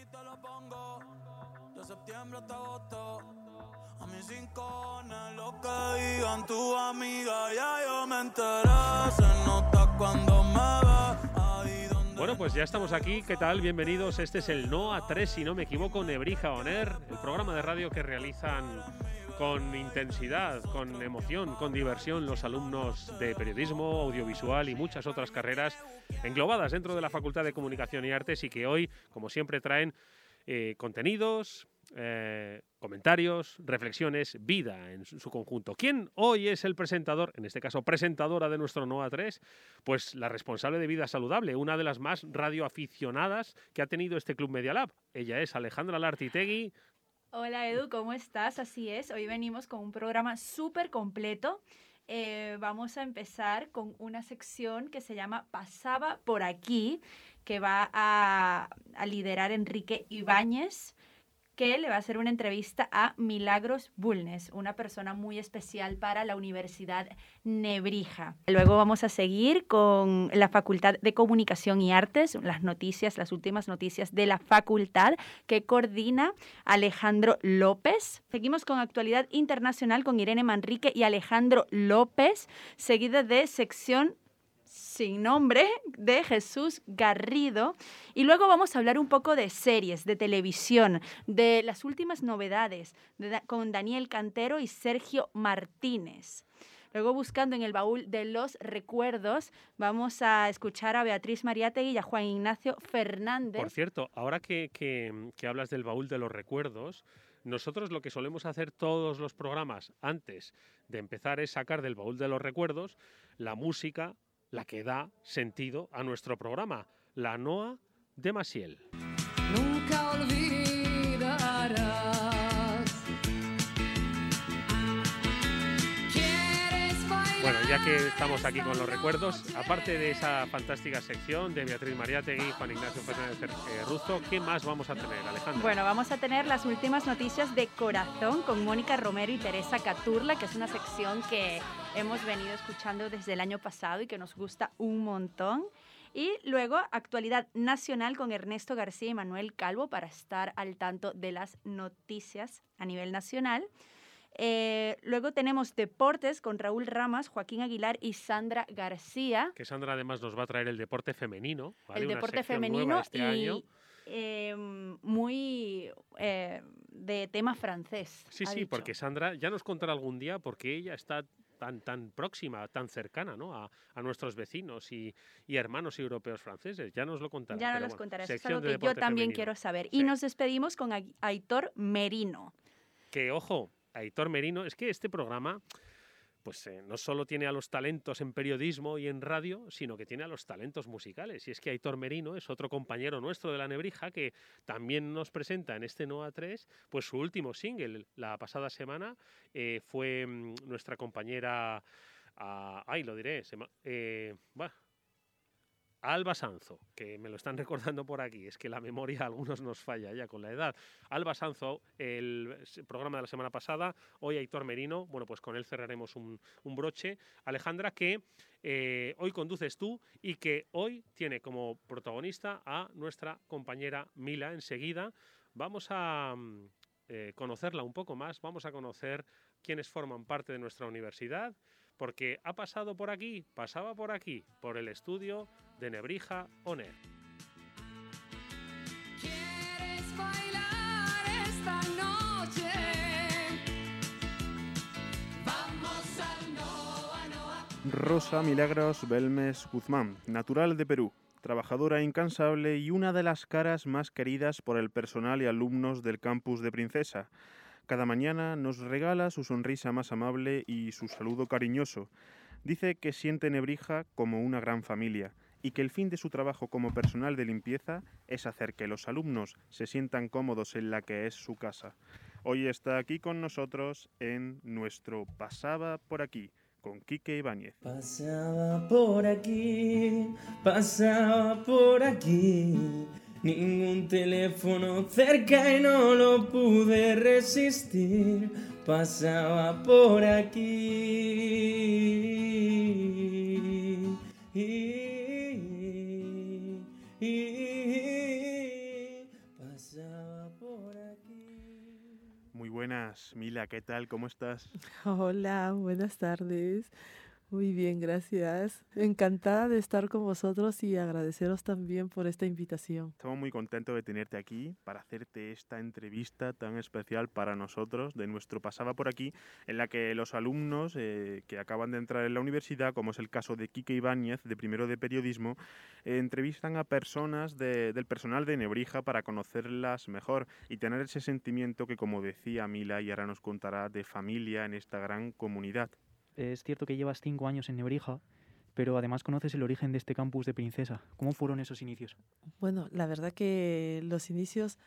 y te lo pongo. De septiembre hasta agosto. A mis cinco lo que digan tu amiga, ya yo me enteré. Se nota cuando me Bueno, pues ya estamos aquí. ¿Qué tal? Bienvenidos. Este es el No a 3, si no me equivoco, Nebrija Oner, el programa de radio que realizan con intensidad, con emoción, con diversión los alumnos de periodismo, audiovisual y muchas otras carreras englobadas dentro de la Facultad de Comunicación y Artes y que hoy, como siempre, traen eh, contenidos, eh, comentarios, reflexiones, vida en su, conjunto. ¿Quién hoy es el presentador, en este caso presentadora de nuestro NOA 3? Pues la responsable de Vida Saludable, una de las más radioaficionadas que ha tenido este Club Media Lab. Ella es Alejandra Lartitegui. Hola Edu, ¿cómo estás? Así es, hoy venimos con un programa súper completo. Eh, vamos a empezar con una sección que se llama Pasaba por aquí, que va a, a liderar Enrique Ibáñez que le va a hacer una entrevista a Milagros Bulnes, una persona muy especial para la Universidad Nebrija. Luego vamos a seguir con la Facultad de Comunicación y Artes, las noticias, las últimas noticias de la facultad que coordina Alejandro López. Seguimos con actualidad internacional con Irene Manrique y Alejandro López, seguida de sección sin nombre de Jesús Garrido. Y luego vamos a hablar un poco de series, de televisión, de las últimas novedades de, con Daniel Cantero y Sergio Martínez. Luego, buscando en el baúl de los recuerdos, vamos a escuchar a Beatriz Mariátegui y a Juan Ignacio Fernández. Por cierto, ahora que, que hablas del baúl de los recuerdos, nosotros lo que solemos hacer todos los programas antes de empezar es sacar del baúl de los recuerdos la música la que da sentido a nuestro programa, la Noa de Masiel. Nunca olvidarás. Bueno, ya que estamos aquí con los recuerdos, aparte de esa fantástica sección de Beatriz Mariátegui, Juan Ignacio Fernández eh, Ruzo, ¿qué más vamos a tener, Alejandro? Bueno, vamos a tener las últimas noticias de corazón con Mónica Romero y Teresa Caturla, que es una sección que hemos venido escuchando desde el año pasado y que nos gusta un montón. Y luego, actualidad nacional con Ernesto García y Manuel Calvo para estar al tanto de las noticias a nivel nacional. Eh, luego tenemos deportes con Raúl Ramas, Joaquín Aguilar y Sandra García. Que Sandra además nos va a traer el deporte femenino. ¿vale? El Una deporte sección femenino este y año. eh, muy eh, de tema francés. Sí, sí, dicho. porque Sandra ya nos contará algún día porque ella está tan, tan próxima, tan cercana ¿no? a, a nuestros vecinos y, y hermanos europeos franceses. Ya nos lo contará. Ya pero nos bueno, contarás, es algo que yo también femenino. quiero saber. Sí. Y nos despedimos con Ai- Aitor Merino. Que ojo, Aitor Merino, es que este programa pues eh, no solo tiene a los talentos en periodismo y en radio, sino que tiene a los talentos musicales. Y es que Aitor Merino es otro compañero nuestro de la Nebrija que también nos presenta en este Noa 3, pues su último single. La pasada semana eh, fue mm, nuestra compañera, ah, ay, lo diré, se eh, Alba Sanzo, que me lo están recordando por aquí, es que la memoria a algunos nos falla ya con la edad. Alba Sanzo, el programa de la semana pasada, hoy Aitor Merino, bueno, pues con él cerraremos un, un broche. Alejandra, que eh, hoy conduces tú y que hoy tiene como protagonista a nuestra compañera Mila. Enseguida vamos a mm, eh, conocerla un poco más, vamos a conocer quiénes forman parte de nuestra universidad, porque ha pasado por aquí, pasaba por aquí, por el estudio de Nebrija Oner. ¿Quieres bailar esta noche? Vamos al Noa Noa. Rosa Milagros Belmes Guzmán, natural de Perú, trabajadora incansable y una de las caras más queridas por el personal y alumnos del campus de Princesa. Cada mañana nos regala su sonrisa más amable y su saludo cariñoso. Dice que siente Nebrija como una gran familia y que el fin de su trabajo como personal de limpieza es hacer que los alumnos se sientan cómodos en la que es su casa. Hoy está aquí con nosotros en nuestro Pasaba por aquí con Quique Ibáñez. Pasaba por aquí, pasaba por aquí. Ningún teléfono cerca y no lo pude resistir. Pasaba por aquí y pasaba por aquí. Muy buenas, Mila, ¿qué tal? ¿Cómo estás? Hola, buenas tardes. Muy bien, gracias. Encantada de estar con vosotros y agradeceros también por esta invitación. Estamos muy contentos de tenerte aquí para hacerte esta entrevista tan especial para nosotros de nuestro Pasaba por aquí, en la que los alumnos eh, que acaban de entrar en la universidad, como es el caso de Quique Ibáñez, de primero de periodismo, eh, entrevistan a personas de- del personal de Nebrija para conocerlas mejor y tener ese sentimiento que, como decía Mila, y ahora nos contará, de familia en esta gran comunidad. Es cierto que llevas cinco años en Nebrija, pero además conoces el origen de este campus de Princesa. ¿Cómo fueron esos inicios? Bueno, la verdad que los inicios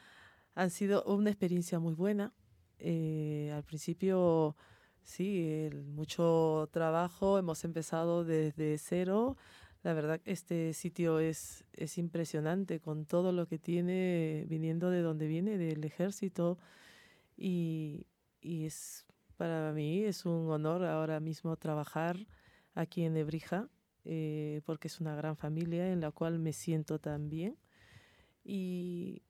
han sido una experiencia muy buena. Eh, al principio, sí, mucho trabajo, hemos empezado desde cero. La verdad este sitio es, es impresionante con todo lo que tiene viniendo de donde viene, del ejército. Y, y es para mí es un honor ahora mismo trabajar aquí en Nebrija, eh, porque es una gran familia en la cual me siento tan bien y,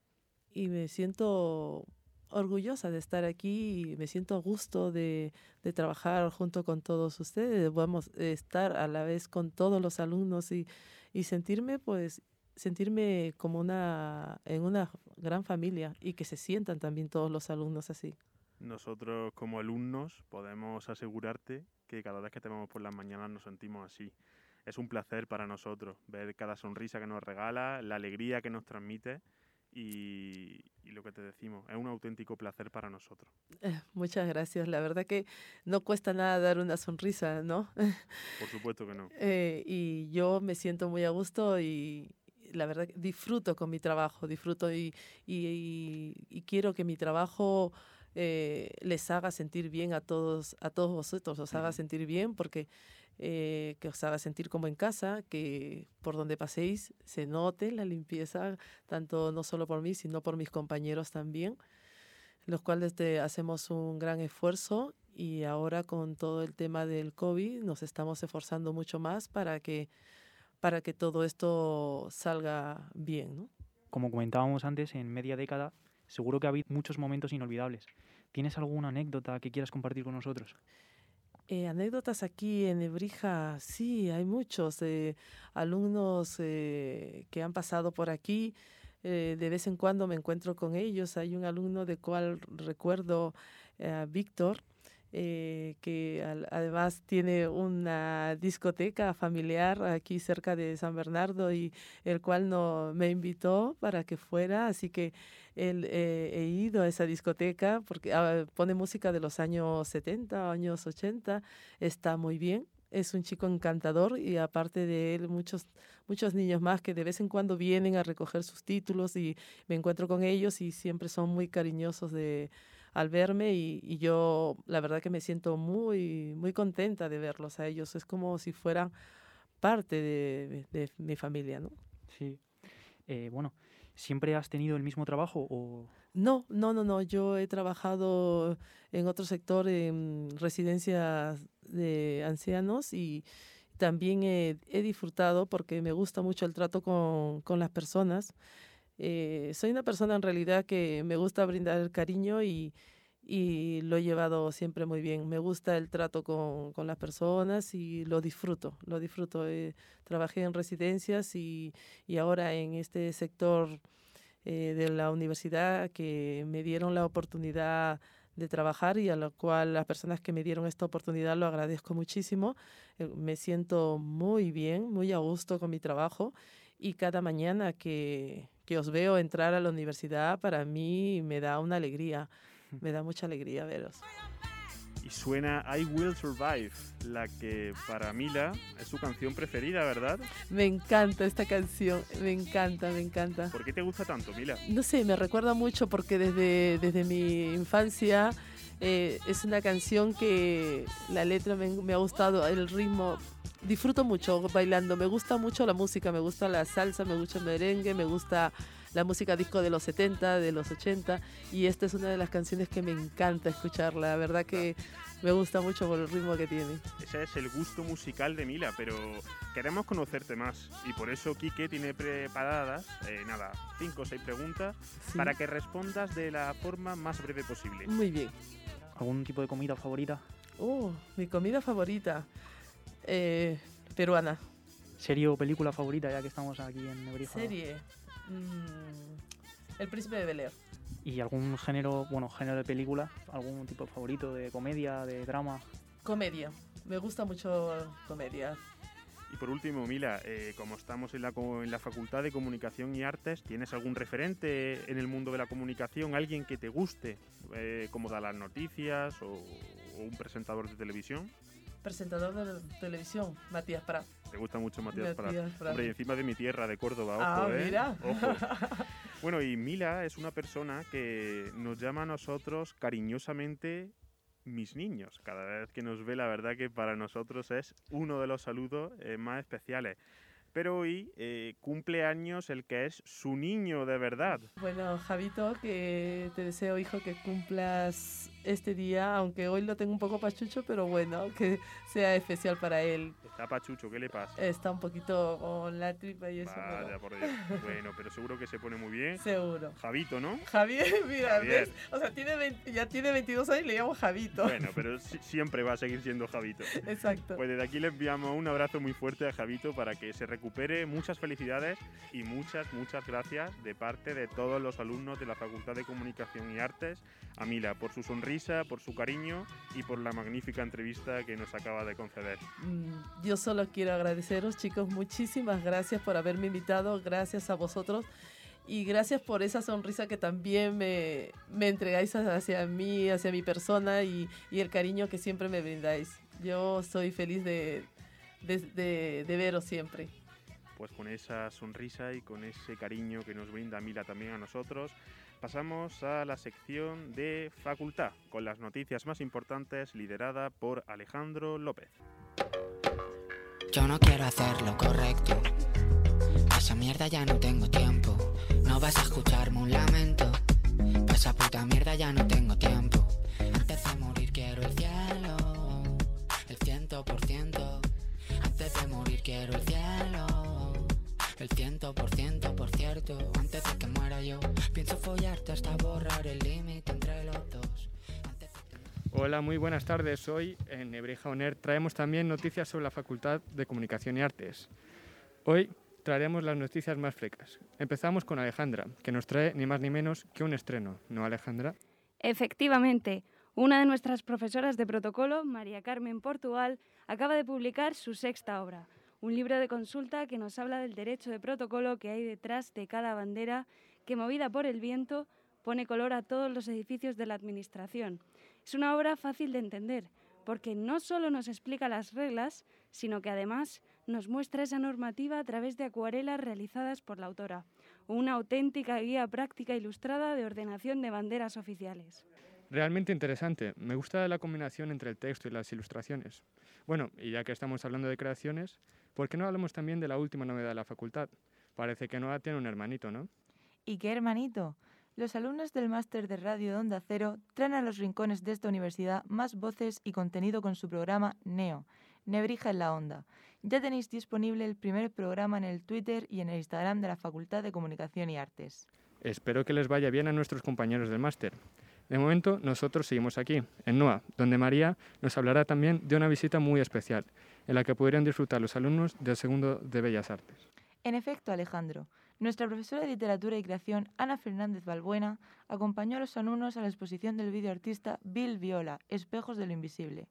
me siento orgullosa de estar aquí y me siento a gusto de, de trabajar junto con todos ustedes. Vamos a estar a la vez con todos los alumnos y, y sentirme pues sentirme como una en una gran familia y que se sientan también todos los alumnos así. Nosotros como alumnos podemos asegurarte que cada vez que te vemos por las mañanas nos sentimos así. Es un placer para nosotros ver cada sonrisa que nos regala, la alegría que nos transmite y, y lo que te decimos, es un auténtico placer para nosotros. Eh, Muchas gracias. La verdad que no cuesta nada dar una sonrisa, ¿no? Por supuesto que no. Eh, y yo me siento muy a gusto y la verdad que disfruto con mi trabajo, disfruto y, y- y- y quiero que mi trabajo eh, les haga sentir bien a todos, a todos vosotros, os haga sentir bien porque eh, que os haga sentir como en casa, que por donde paséis se note la limpieza, tanto no solo por mí, sino por mis compañeros también, los cuales te- hacemos un gran esfuerzo y ahora con todo el tema del COVID nos estamos esforzando mucho más para que, para que todo esto salga bien, ¿no? Como comentábamos antes, en media década seguro que ha habido muchos momentos inolvidables. ¿Tienes alguna anécdota que quieras compartir con nosotros? Eh, anécdotas aquí en Ebrija, sí, hay muchos eh, alumnos eh, que han pasado por aquí. de vez en cuando me encuentro con ellos. Hay un alumno de cual recuerdo, Víctor, eh, que al- además tiene una discoteca familiar aquí cerca de San Bernardo y el cual no, me invitó para que fuera. Así que él, eh, he ido a esa discoteca porque ah, pone música de los años 70, años 80, está muy bien. Es un chico encantador y aparte de él muchos, muchos niños más que de vez en cuando vienen a recoger sus títulos y me encuentro con ellos y siempre son muy cariñosos de, al verme y, y yo la verdad que me siento muy, muy contenta de verlos a ellos. Es como si fueran parte de, de mi familia, ¿no? Sí. Eh, bueno, ¿siempre has tenido el mismo trabajo o No, no, no, no. Yo he trabajado en otro sector, en residencias de ancianos y también he, he disfrutado porque me gusta mucho el trato con, con las personas. Eh, soy una persona en realidad que me gusta brindar cariño y, y lo he llevado siempre muy bien. Me gusta el trato con, con las personas y lo disfruto, lo disfruto. Eh, trabajé en residencias y, y ahora en este sector eh, de la universidad que me dieron la oportunidad de trabajar y a lo cual las personas que me dieron esta oportunidad lo agradezco muchísimo. Eh, me siento muy bien, muy a gusto con mi trabajo y cada mañana que, que os veo entrar a la universidad para mí me da una alegría, me da mucha alegría veros. Y suena I Will Survive, la que para Mila es su canción preferida, ¿verdad? Me encanta esta canción, me encanta, me encanta. ¿Por qué te gusta tanto, Mila? No sé, me recuerda mucho porque desde, desde mi infancia eh, es una canción que la letra me, me ha gustado, el ritmo. Disfruto mucho bailando, me gusta mucho la música, me gusta la salsa, me gusta el merengue, me gusta la música disco de los 70, de los 80, y esta es una de las canciones que me encanta escucharla. La verdad que me gusta mucho por el ritmo que tiene. Ese es el gusto musical de Mila, pero queremos conocerte más y por eso Quique tiene preparadas, eh, nada, cinco o seis preguntas Sí. para que respondas de la forma más breve posible. Muy bien. ¿Algún tipo de comida favorita? Oh, mi comida favorita. eh, peruana. ¿Serie o película favorita, ya que estamos aquí en Nebrija? Serie. Mm, el príncipe de Bel Air. ¿Y algún género, bueno, género de película? ¿Algún tipo favorito de comedia, de drama? Comedia. Me gusta mucho comedia. Y por último, Mila, eh, como estamos en la, en la Facultad de Comunicación y Artes, ¿tienes algún referente en el mundo de la comunicación? ¿Alguien que te guste? Eh, como da las noticias o, o un presentador de televisión? Presentador de televisión, Matías Prat. ¿Te gusta mucho Matías Prat? Matías Prat. Hombre, y encima de mi tierra, de Córdoba, ojo, Ah, ¿eh? mira. Ojo. Bueno, y Mila es una persona que nos llama a nosotros cariñosamente mis niños. Cada vez que nos ve, la verdad que para nosotros es uno de los saludos eh, más especiales. Pero hoy eh, cumple años el que es su niño de verdad. Bueno, Javito, que te deseo, hijo, que cumplas este día, aunque hoy lo tengo un poco pachucho, pero bueno, que sea especial para él. Está pachucho, ¿qué le pasa? Está un poquito con la tripa y eso. Vaya, pero por Dios. Bueno, pero seguro que se pone muy bien. Seguro. Javito, ¿no? Javier, mira, Javier. ¿ves? O sea, tiene 20 ya tiene 22 años y le llamo Javito. Bueno, pero si- siempre va a seguir siendo Javito. Exacto. Pues desde aquí le enviamos un abrazo muy fuerte a Javito para que se recupere. Muchas felicidades y muchas, muchas gracias de parte de todos los alumnos de la Facultad de Comunicación y Artes a Mila por su sonrisa, por su cariño y por la magnífica entrevista que nos acaba de conceder. Mm, Yo solo quiero agradeceros, chicos, muchísimas gracias por haberme invitado, gracias a vosotros y gracias por esa sonrisa que también me, me entregáis hacia mí, hacia mi persona y, y el cariño que siempre me brindáis. Yo soy feliz de, de, de- de veros siempre. Pues con esa sonrisa y con ese cariño que nos brinda Mila también a nosotros, pasamos a la sección de Facultad, con las noticias más importantes liderada por Alejandro López. Yo no quiero hacer lo correcto. Pa' esa mierda ya no tengo tiempo. No vas a escucharme un lamento. Pa' esa puta mierda ya no tengo tiempo. Antes de morir quiero el cielo. El ciento por ciento. Antes de morir quiero el cielo. El ciento por ciento, por cierto. Antes de que muera yo, follarte hasta borrar el límite entre los dos. Hola, muy buenas tardes. Hoy en Nebrija Oner traemos también noticias sobre la Facultad de Comunicación y Artes. Hoy traeremos las noticias más frescas. Empezamos con Alejandra, que nos trae ni más ni menos que un estreno, ¿no Alejandra? Efectivamente, una de nuestras profesoras de protocolo, María Carmen Portugal, acaba de publicar su sexta obra, un libro de consulta que nos habla del derecho de protocolo que hay detrás de cada bandera que, movida por el viento, pone color a todos los edificios de la Administración. Es una obra fácil de entender, porque no solo nos explica las reglas, sino que además nos muestra esa normativa a través de acuarelas realizadas por la autora, una auténtica guía práctica ilustrada de ordenación de banderas oficiales. Realmente interesante. Me gusta la combinación entre el texto y las ilustraciones. Bueno, y ya que estamos hablando de creaciones, ¿por qué no hablamos también de la última novedad de la facultad? Parece que Noah tiene un hermanito, ¿no? ¿Y qué hermanito? Los alumnos del máster de radio de Onda Cero traen a los rincones de esta universidad más voces y contenido con su programa NEO, Nebrija en la Onda. Ya tenéis disponible el primer programa en el Twitter y en el Instagram de la Facultad de Comunicación y Artes. Espero que les vaya bien a nuestros compañeros del máster. De momento, nosotros seguimos aquí, en NOA, donde María nos hablará también de una visita muy especial, en la que podrían disfrutar los alumnos del segundo de Bellas Artes. En efecto, Alejandro, nuestra profesora de Literatura y Creación, Ana Fernández Balbuena, acompañó a los alumnos a la exposición del videoartista Bill Viola, Espejos de lo Invisible.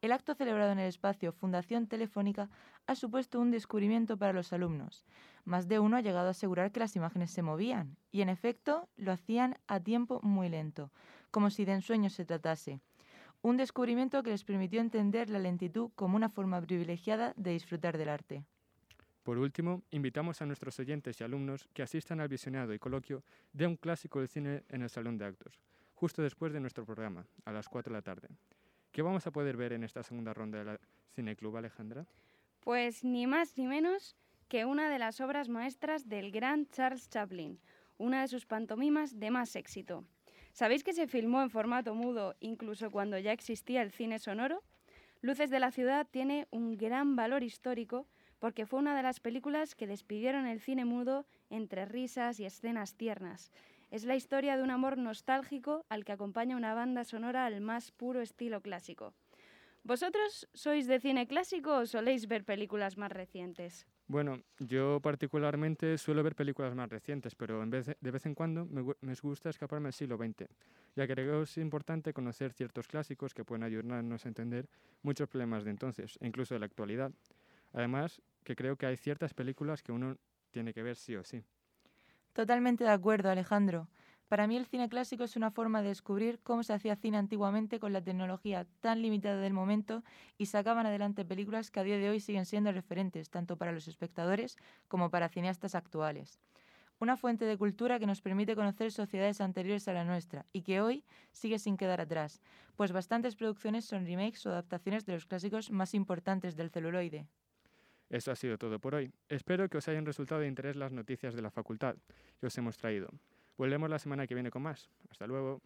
El acto celebrado en el espacio Fundación Telefónica ha supuesto un descubrimiento para los alumnos. Más de uno ha llegado a asegurar que las imágenes se movían, y en efecto lo hacían a tiempo muy lento, como si de ensueño se tratase. Un descubrimiento que les permitió entender la lentitud como una forma privilegiada de disfrutar del arte. Por último, invitamos a nuestros oyentes y alumnos que asistan al visionado y coloquio de un clásico del cine en el Salón de Actos, justo después de nuestro programa, a las 4 de la tarde. ¿Qué vamos a poder ver en esta segunda ronda de la Cineclub, Alejandra? Pues ni más ni menos que una de las obras maestras del gran Charles Chaplin, una de sus pantomimas de más éxito. ¿Sabéis que se filmó en formato mudo incluso cuando ya existía el cine sonoro? Luces de la ciudad tiene un gran valor histórico porque fue una de las películas que despidieron el cine mudo entre risas y escenas tiernas. Es la historia de un amor nostálgico al que acompaña una banda sonora al más puro estilo clásico. ¿Vosotros sois de cine clásico o soléis ver películas más recientes? Bueno, yo particularmente suelo ver películas más recientes, pero de, vez en cuando me, gu- me gusta escaparme al siglo XX, ya que creo que es importante conocer ciertos clásicos que pueden ayudarnos a entender muchos problemas de entonces, incluso de la actualidad. Además, que creo que hay ciertas películas que uno tiene que ver sí o sí. Totalmente de acuerdo, Alejandro. Para mí el cine clásico es una forma de descubrir cómo se hacía cine antiguamente con la tecnología tan limitada del momento y sacaban adelante películas que a día de hoy siguen siendo referentes tanto para los espectadores como para cineastas actuales. Una fuente de cultura que nos permite conocer sociedades anteriores a la nuestra y que hoy sigue sin quedar atrás, pues bastantes producciones son remakes o adaptaciones de los clásicos más importantes del celuloide. Eso ha sido todo por hoy. Espero que os hayan resultado de interés las noticias de la facultad que os hemos traído. Volvemos la semana que viene con más. Hasta luego.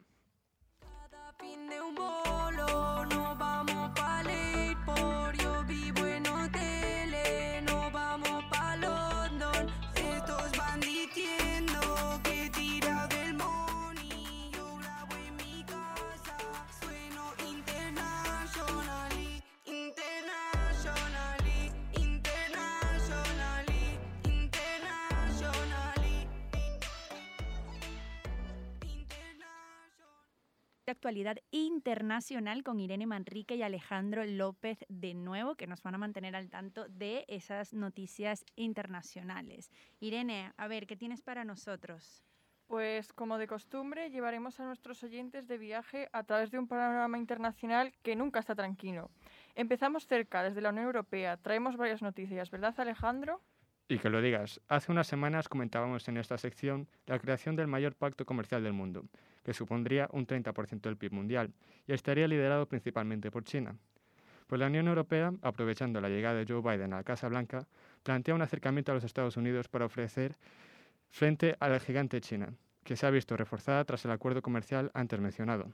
Actualidad internacional con Irene Manrique y Alejandro López de nuevo, que nos van a mantener al tanto de esas noticias internacionales. Irene, a ver, ¿qué tienes para nosotros? Pues como de costumbre, llevaremos a nuestros oyentes de viaje a través de un panorama internacional que nunca está tranquilo. Empezamos cerca, desde la Unión Europea. Traemos varias noticias, ¿verdad Alejandro? Y que lo digas, hace unas semanas comentábamos en esta sección la creación del mayor pacto comercial del mundo, que supondría un 30% del PIB mundial y estaría liderado principalmente por China. Pues la Unión Europea, aprovechando la llegada de Joe Biden a la Casa Blanca, plantea un acercamiento a los Estados Unidos para ofrecer frente a la gigante China, que se ha visto reforzada tras el acuerdo comercial antes mencionado.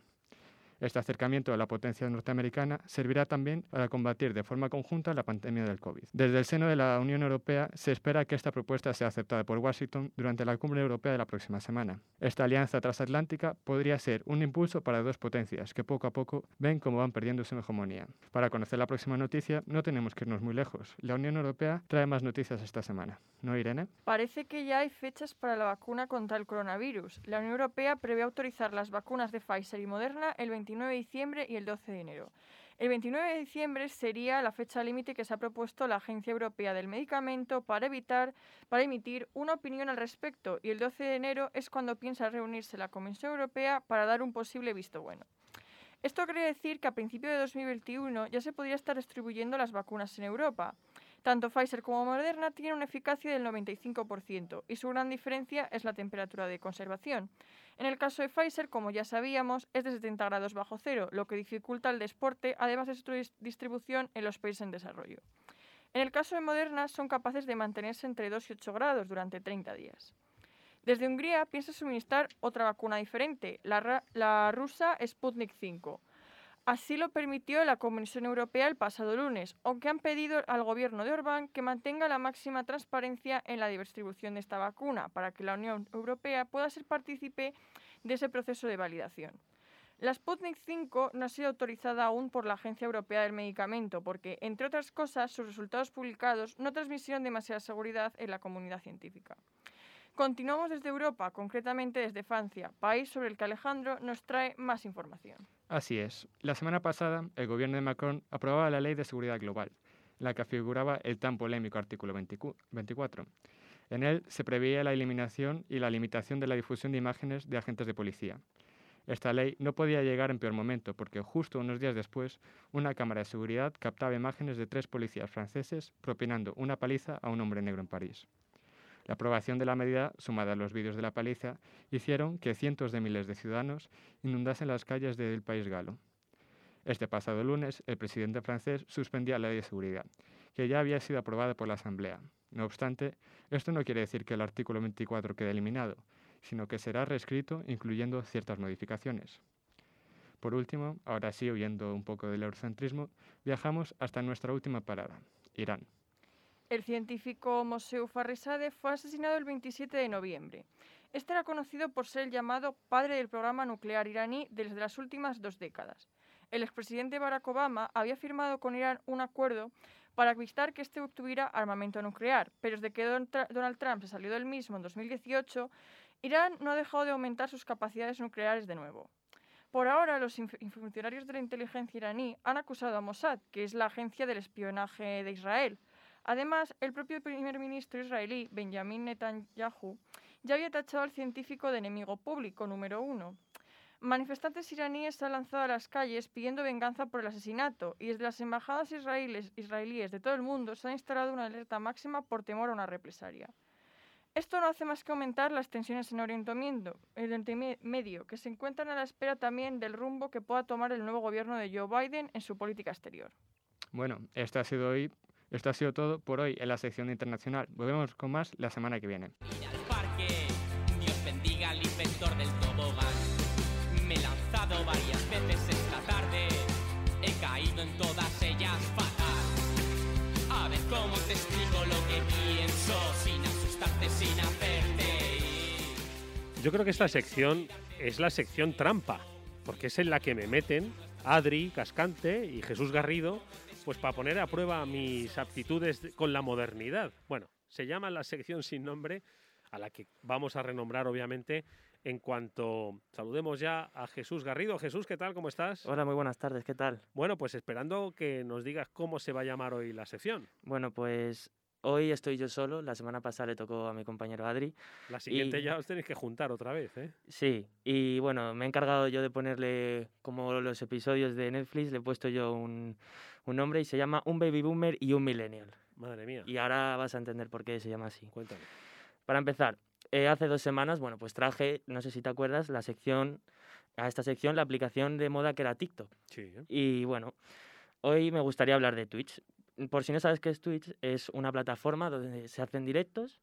Este acercamiento a la potencia norteamericana servirá también para combatir de forma conjunta la pandemia del COVID. Desde el seno de la Unión Europea se espera que esta propuesta sea aceptada por Washington durante la cumbre europea de la próxima semana. Esta alianza transatlántica podría ser un impulso para dos potencias que poco a poco ven cómo van perdiendo su hegemonía. Para conocer la próxima noticia no tenemos que irnos muy lejos. La Unión Europea trae más noticias esta semana. ¿No, Irene? Parece que ya hay fechas para la vacuna contra el coronavirus. La Unión Europea prevé autorizar las vacunas de Pfizer y Moderna el 29 de diciembre y el 12 de enero. El 29 de diciembre sería la fecha límite que se ha propuesto la Agencia Europea del Medicamento para para emitir una opinión al respecto y el 12 de enero es cuando piensa reunirse la Comisión Europea para dar un posible visto bueno. Esto quiere decir que a principios de 2021 ya se podría estar distribuyendo las vacunas en Europa. Tanto Pfizer como Moderna tienen una eficacia del 95% y su gran diferencia es la temperatura de conservación. En el caso de Pfizer, como ya sabíamos, es de 70 grados bajo cero, lo que dificulta el desporte, además de su dis- distribución en los países en desarrollo. En el caso de Moderna, son capaces de mantenerse entre 2 y 8 grados durante 30 días. Desde Hungría piensa suministrar otra vacuna diferente, la, la rusa Sputnik 5. Así lo permitió la Comisión Europea el pasado lunes, aunque han pedido al gobierno de Orbán que mantenga la máxima transparencia en la distribución de esta vacuna para que la Unión Europea pueda ser partícipe de ese proceso de validación. La Sputnik 5 no ha sido autorizada aún por la Agencia Europea del Medicamento porque, entre otras cosas, sus resultados publicados no transmitieron demasiada seguridad en la comunidad científica. Continuamos desde Europa, concretamente desde Francia, país sobre el que Alejandro nos trae más información. Así es. La semana pasada, el gobierno de Macron aprobaba la Ley de Seguridad Global, en la que figuraba el tan polémico artículo 24. 24. En él se preveía la eliminación y la limitación de la difusión de imágenes de agentes de policía. Esta ley no podía llegar en peor momento porque justo unos días después una cámara de seguridad captaba imágenes de tres policías franceses propinando una paliza a un hombre negro en París. La aprobación de la medida, sumada a los vídeos de la paliza, hicieron que cientos de miles de ciudadanos inundasen las calles del país galo. Este pasado lunes, el presidente francés suspendía la ley de seguridad, que ya había sido aprobada por la Asamblea. No obstante, esto no quiere decir que el artículo 24 quede eliminado, sino que será reescrito incluyendo ciertas modificaciones. Por último, ahora sí, huyendo un poco del eurocentrismo, viajamos hasta nuestra última parada, Irán. El científico Moseu Farizadeh fue asesinado el 27 de noviembre. Este era conocido por ser el llamado padre del programa nuclear iraní desde las últimas dos décadas. El expresidente Barack Obama había firmado con Irán un acuerdo para evitar que este obtuviera armamento nuclear, pero desde que Donald Trump se salió del mismo en 2018, Irán no ha dejado de aumentar sus capacidades nucleares de nuevo. Por ahora, los funcionarios de la inteligencia iraní han acusado a Mossad, que es la agencia del espionaje de Israel. Además, el propio primer ministro israelí, Benjamin Netanyahu, ya había tachado al científico de enemigo público número uno. Manifestantes iraníes se han lanzado a las calles pidiendo venganza por el asesinato y desde las embajadas israelíes, israelíes de todo el mundo se ha instalado una alerta máxima por temor a una represalia. Esto no hace más que aumentar las tensiones en Oriente Medio, que se encuentran a la espera también del rumbo que pueda tomar el nuevo gobierno de Joe Biden en su política exterior. Bueno, esto ha sido hoy, esto ha sido todo por hoy en la sección internacional. Volvemos con más la semana que viene. parque. Dios bendiga al inventor del tobogán. Me he lanzado varias veces esta tarde. He caído en todas ellas fatal. A ver cómo te explico lo que pienso. Sin asustarte, sin hacerte ir. Yo creo que esta sección es la sección trampa, porque es en la que me meten Adri, Cascante y Jesús Garrido, pues para poner a prueba mis aptitudes de- con la modernidad. Bueno, se llama la sección sin nombre, a la que vamos a renombrar obviamente en cuanto saludemos ya a Jesús Garrido. Jesús, ¿qué tal? ¿Cómo estás? Hola, muy buenas tardes, ¿qué tal? Bueno, pues esperando que nos digas cómo se va a llamar hoy la sección. Bueno, pues hoy estoy yo solo, la semana pasada le tocó a mi compañero Adri. La siguiente y- ya os tenéis que juntar otra vez, ¿eh? Sí, y bueno, me he encargado yo de ponerle, como los episodios de Netflix, le he puesto yo un, un nombre y se llama Un Baby Boomer y un Millennial. Madre mía. Y ahora vas a entender por qué se llama así. Cuéntame. Para empezar, eh, hace dos semanas, bueno, pues traje, no sé si te acuerdas, la sección, a esta sección la aplicación de moda que era TikTok. Sí. ¿eh? Y bueno, hoy me gustaría hablar de Twitch. Por si no sabes qué es Twitch, es una plataforma donde se hacen directos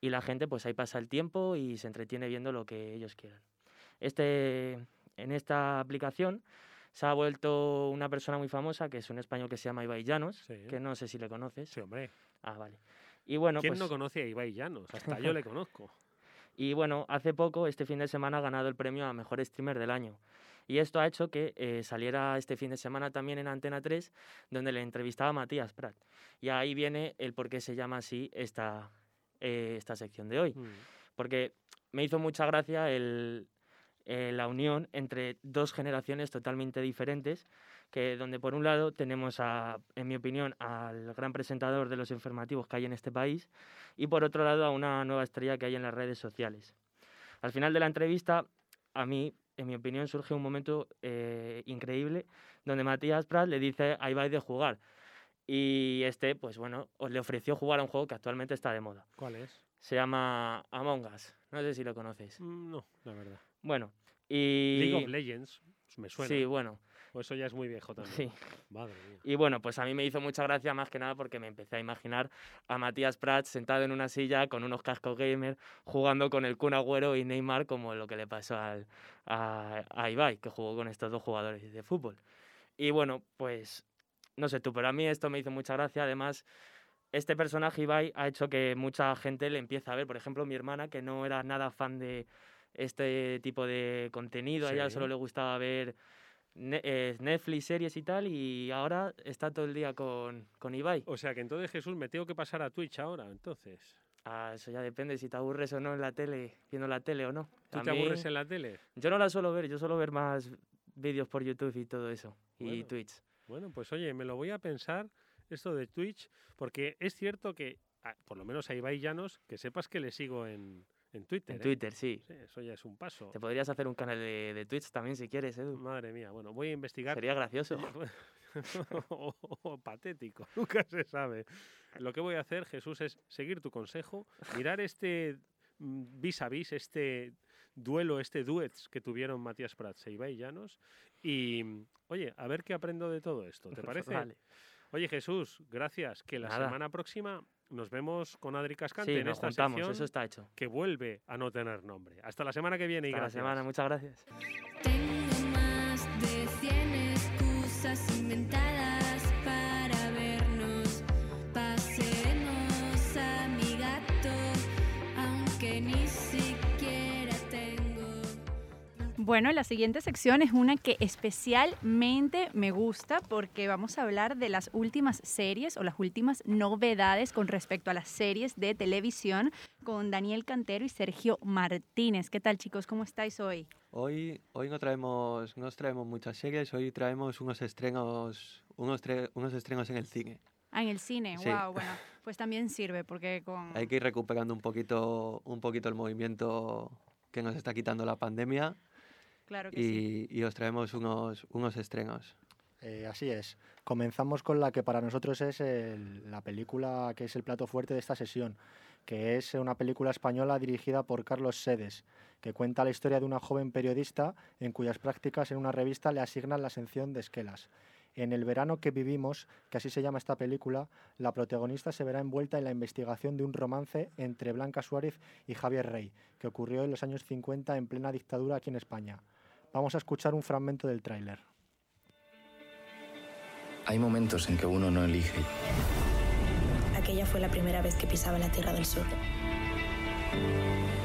y la gente pues ahí pasa el tiempo y se entretiene viendo lo que ellos quieran. Este, en esta aplicación se ha vuelto una persona muy famosa, que es un español que se llama Ibai Llanos, que no sé si le conoces. Sí, hombre. Ah, vale. Y bueno, ¿Quién pues, no conoce a Ibai Llanos? Hasta yo le conozco. y bueno, hace poco, este fin de semana, ha ganado el premio a Mejor Streamer del Año. Y esto ha hecho que eh, saliera este fin de semana también en Antena 3, donde le entrevistaba a Matías Prat. Y ahí viene el por qué se llama así esta, eh, esta sección de hoy. Mm. Porque me hizo mucha gracia el, eh, la unión entre dos generaciones totalmente diferentes, que donde por un lado tenemos, a, en mi opinión, al gran presentador de los informativos que hay en este país y por otro lado a una nueva estrella que hay en las redes sociales. Al final de la entrevista, a mí, en mi opinión, surge un momento eh, increíble donde Matías Prat le dice a Ibai de jugar. Y este, pues bueno, os le ofreció jugar a un juego que actualmente está de moda. ¿Cuál es? Se llama Among Us. No sé si lo conoces. Mm, No, la verdad. Bueno, y... League of Legends, me suena. Sí, bueno. O eso ya es muy viejo también. Sí. Madre mía. Y bueno, pues a mí me hizo mucha gracia más que nada porque me empecé a imaginar a Matías Prats sentado en una silla con unos cascos gamer jugando con el Kun Agüero y Neymar como lo que le pasó al, a, a Ibai, que jugó con estos dos jugadores de fútbol. Y bueno, pues no sé tú, pero a mí esto me hizo mucha gracia. Además, este personaje Ibai ha hecho que mucha gente le empiece a ver. Por ejemplo, mi hermana, que no era nada fan de este tipo de contenido, a ella solo le gustaba ver Netflix, series y tal, y ahora está todo el día con, con Ibai. O sea que entonces Jesús me tengo que pasar a Twitch ahora, entonces. Ah, eso ya depende si te aburres o no en la tele, viendo la tele o no. ¿Tú A te mí- aburres en la tele? Yo no la suelo ver, yo suelo ver más vídeos por YouTube y todo eso, y. Twitch. Bueno, pues oye, me lo voy a pensar esto de Twitch, porque es cierto que, por lo menos a Ibai Llanos, que sepas que le sigo en, en Twitter. En ¿eh? Twitter, sí. Eso ya es un paso. Te podrías hacer un canal de, de Twitch también si quieres, Edu. Madre mía, bueno, voy a investigar. Sería gracioso. o, o patético, nunca se sabe. Lo que voy a hacer, Jesús, es seguir tu consejo, mirar este mm, vis a vis, este duelo, este duets que tuvieron Matías Prats e Ibai Llanos. Y, oye, a ver qué aprendo de todo esto, ¿te parece? Vale. Oye, Jesús, gracias. Que la Nada. semana próxima nos vemos con Adri Cascante Sí, en nos esta juntamos, sección eso está hecho. que vuelve a no tener nombre. Hasta la semana que viene y Hasta la gracias. semana, muchas gracias. Tengo más de 100 excusas inventadas Bueno, la siguiente sección es una que especialmente me gusta porque vamos a hablar de las últimas series o las últimas novedades con respecto a las series de televisión con Daniel Cantero y Sergio Martínez. ¿Qué tal chicos? ¿Cómo estáis hoy? Hoy, hoy no traemos, no os traemos muchas series, hoy traemos unos estrenos, unos, tre- unos estrenos en el cine. Ah, en el cine. Sí. Wow, bueno, pues también sirve porque con... Hay que ir recuperando un poquito, un poquito el movimiento que nos está quitando la pandemia Claro que sí. y, os traemos unos, unos estrenos. Eh, así es. Comenzamos con la que para nosotros es el- la película que es el plato fuerte de esta sesión, que es una película española dirigida por Carlos Sedes, que cuenta la historia de una joven periodista en cuyas prácticas en una revista le asignan la sección de esquelas. En el verano que vivimos, que así se llama esta película, la protagonista se verá envuelta en la investigación de un romance entre Blanca Suárez y Javier Rey, que ocurrió en los años 50 en plena dictadura aquí en España. Vamos a escuchar un fragmento del tráiler. Hay momentos en que uno no elige. Aquella fue la primera vez que pisaba la Tierra del Sur.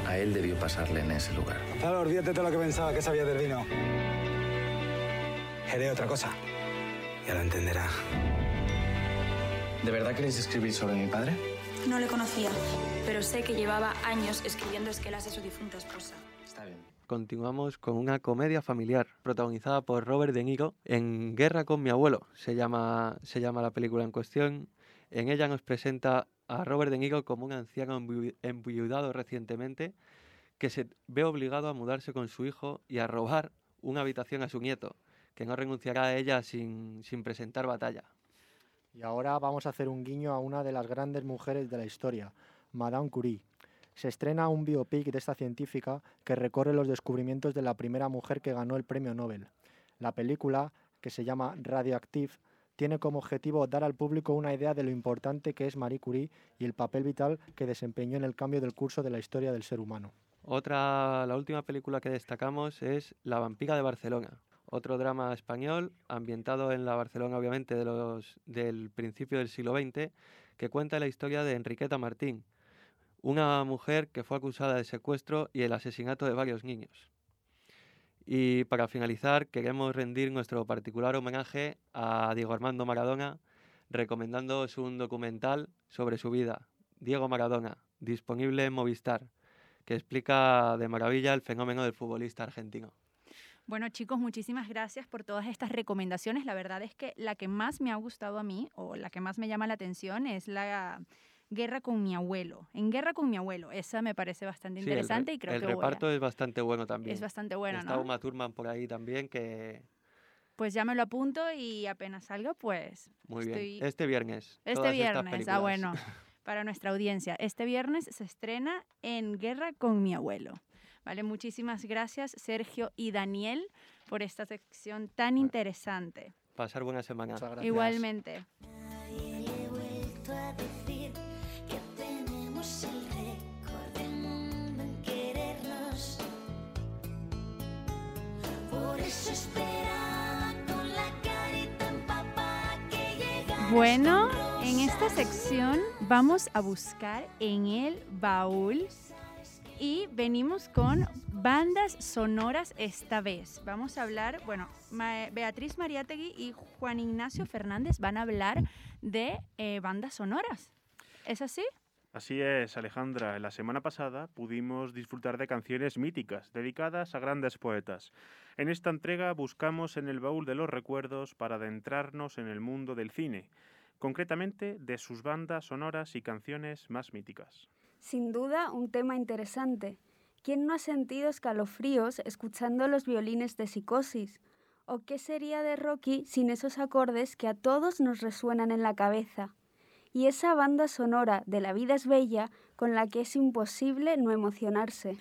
A él debió pasarle en ese lugar. Claro, olvídate de lo que pensaba que sabía del vino. Haré otra cosa. Ya lo entenderá. ¿De verdad queréis escribir sobre mi padre? No le conocía, pero sé que llevaba años escribiendo esquelas de su difunta esposa. Está bien. Continuamos con una comedia familiar protagonizada por Robert De Niro en Guerra con mi abuelo. Se llama, se llama la película en cuestión. En ella nos presenta a Robert De Niro como un anciano enviu- enviudado recientemente que se ve obligado a mudarse con su hijo y a robar una habitación a su nieto, que no renunciará a ella sin, sin presentar batalla. Y ahora vamos a hacer un guiño a una de las grandes mujeres de la historia, Madame Curie. Se estrena un biopic de esta científica que recorre los descubrimientos de la primera mujer que ganó el premio Nobel. La película, que se llama Radioactive, tiene como objetivo dar al público una idea de lo importante que es Marie Curie y el papel vital que desempeñó en el cambio del curso de la historia del ser humano. Otra, la última película que destacamos es La vampira de Barcelona, otro drama español ambientado en la Barcelona obviamente de los, del principio del siglo XX, que cuenta la historia de Enriqueta Martín, una mujer que fue acusada de secuestro y el asesinato de varios niños. Y para finalizar, queremos rendir nuestro particular homenaje a Diego Armando Maradona, recomendándoos un documental sobre su vida, Diego Maradona, disponible en Movistar, que explica de maravilla el fenómeno del futbolista argentino. Bueno, chicos, muchísimas gracias por todas estas recomendaciones. La verdad es que la que más me ha gustado a mí o la que más me llama la atención es la Guerra con mi abuelo. En Guerra con mi abuelo, esa me parece bastante Sí, el interesante y creo el que voy a- reparto es bastante bueno también. Es bastante bueno, Está ¿no? Uma Thurman por ahí también, que Pues ya me lo apunto y apenas salga, pues muy estoy- bien. Este viernes. Este todas estas viernes, ah bueno, para nuestra audiencia. Este viernes se estrena en Guerra con mi abuelo. Vale, muchísimas gracias Sergio y Daniel por esta sección tan interesante. Pasar buena semana. Igualmente. Bueno, en esta sección vamos a buscar en el baúl y venimos con bandas sonoras esta vez. Vamos a hablar, bueno, Beatriz Mariátegui y Juan Ignacio Fernández van a hablar de eh, bandas sonoras. ¿Es así? Así es, Alejandra. La semana pasada pudimos disfrutar de canciones míticas dedicadas a grandes poetas. En esta entrega buscamos en el baúl de los recuerdos para adentrarnos en el mundo del cine, concretamente de sus bandas sonoras y canciones más míticas. Sin duda, un tema interesante. ¿Quién no ha sentido escalofríos escuchando los violines de psicosis? ¿O qué sería de Rocky sin esos acordes que a todos nos resuenan en la cabeza? Y esa banda sonora de La vida es bella con la que es imposible no emocionarse.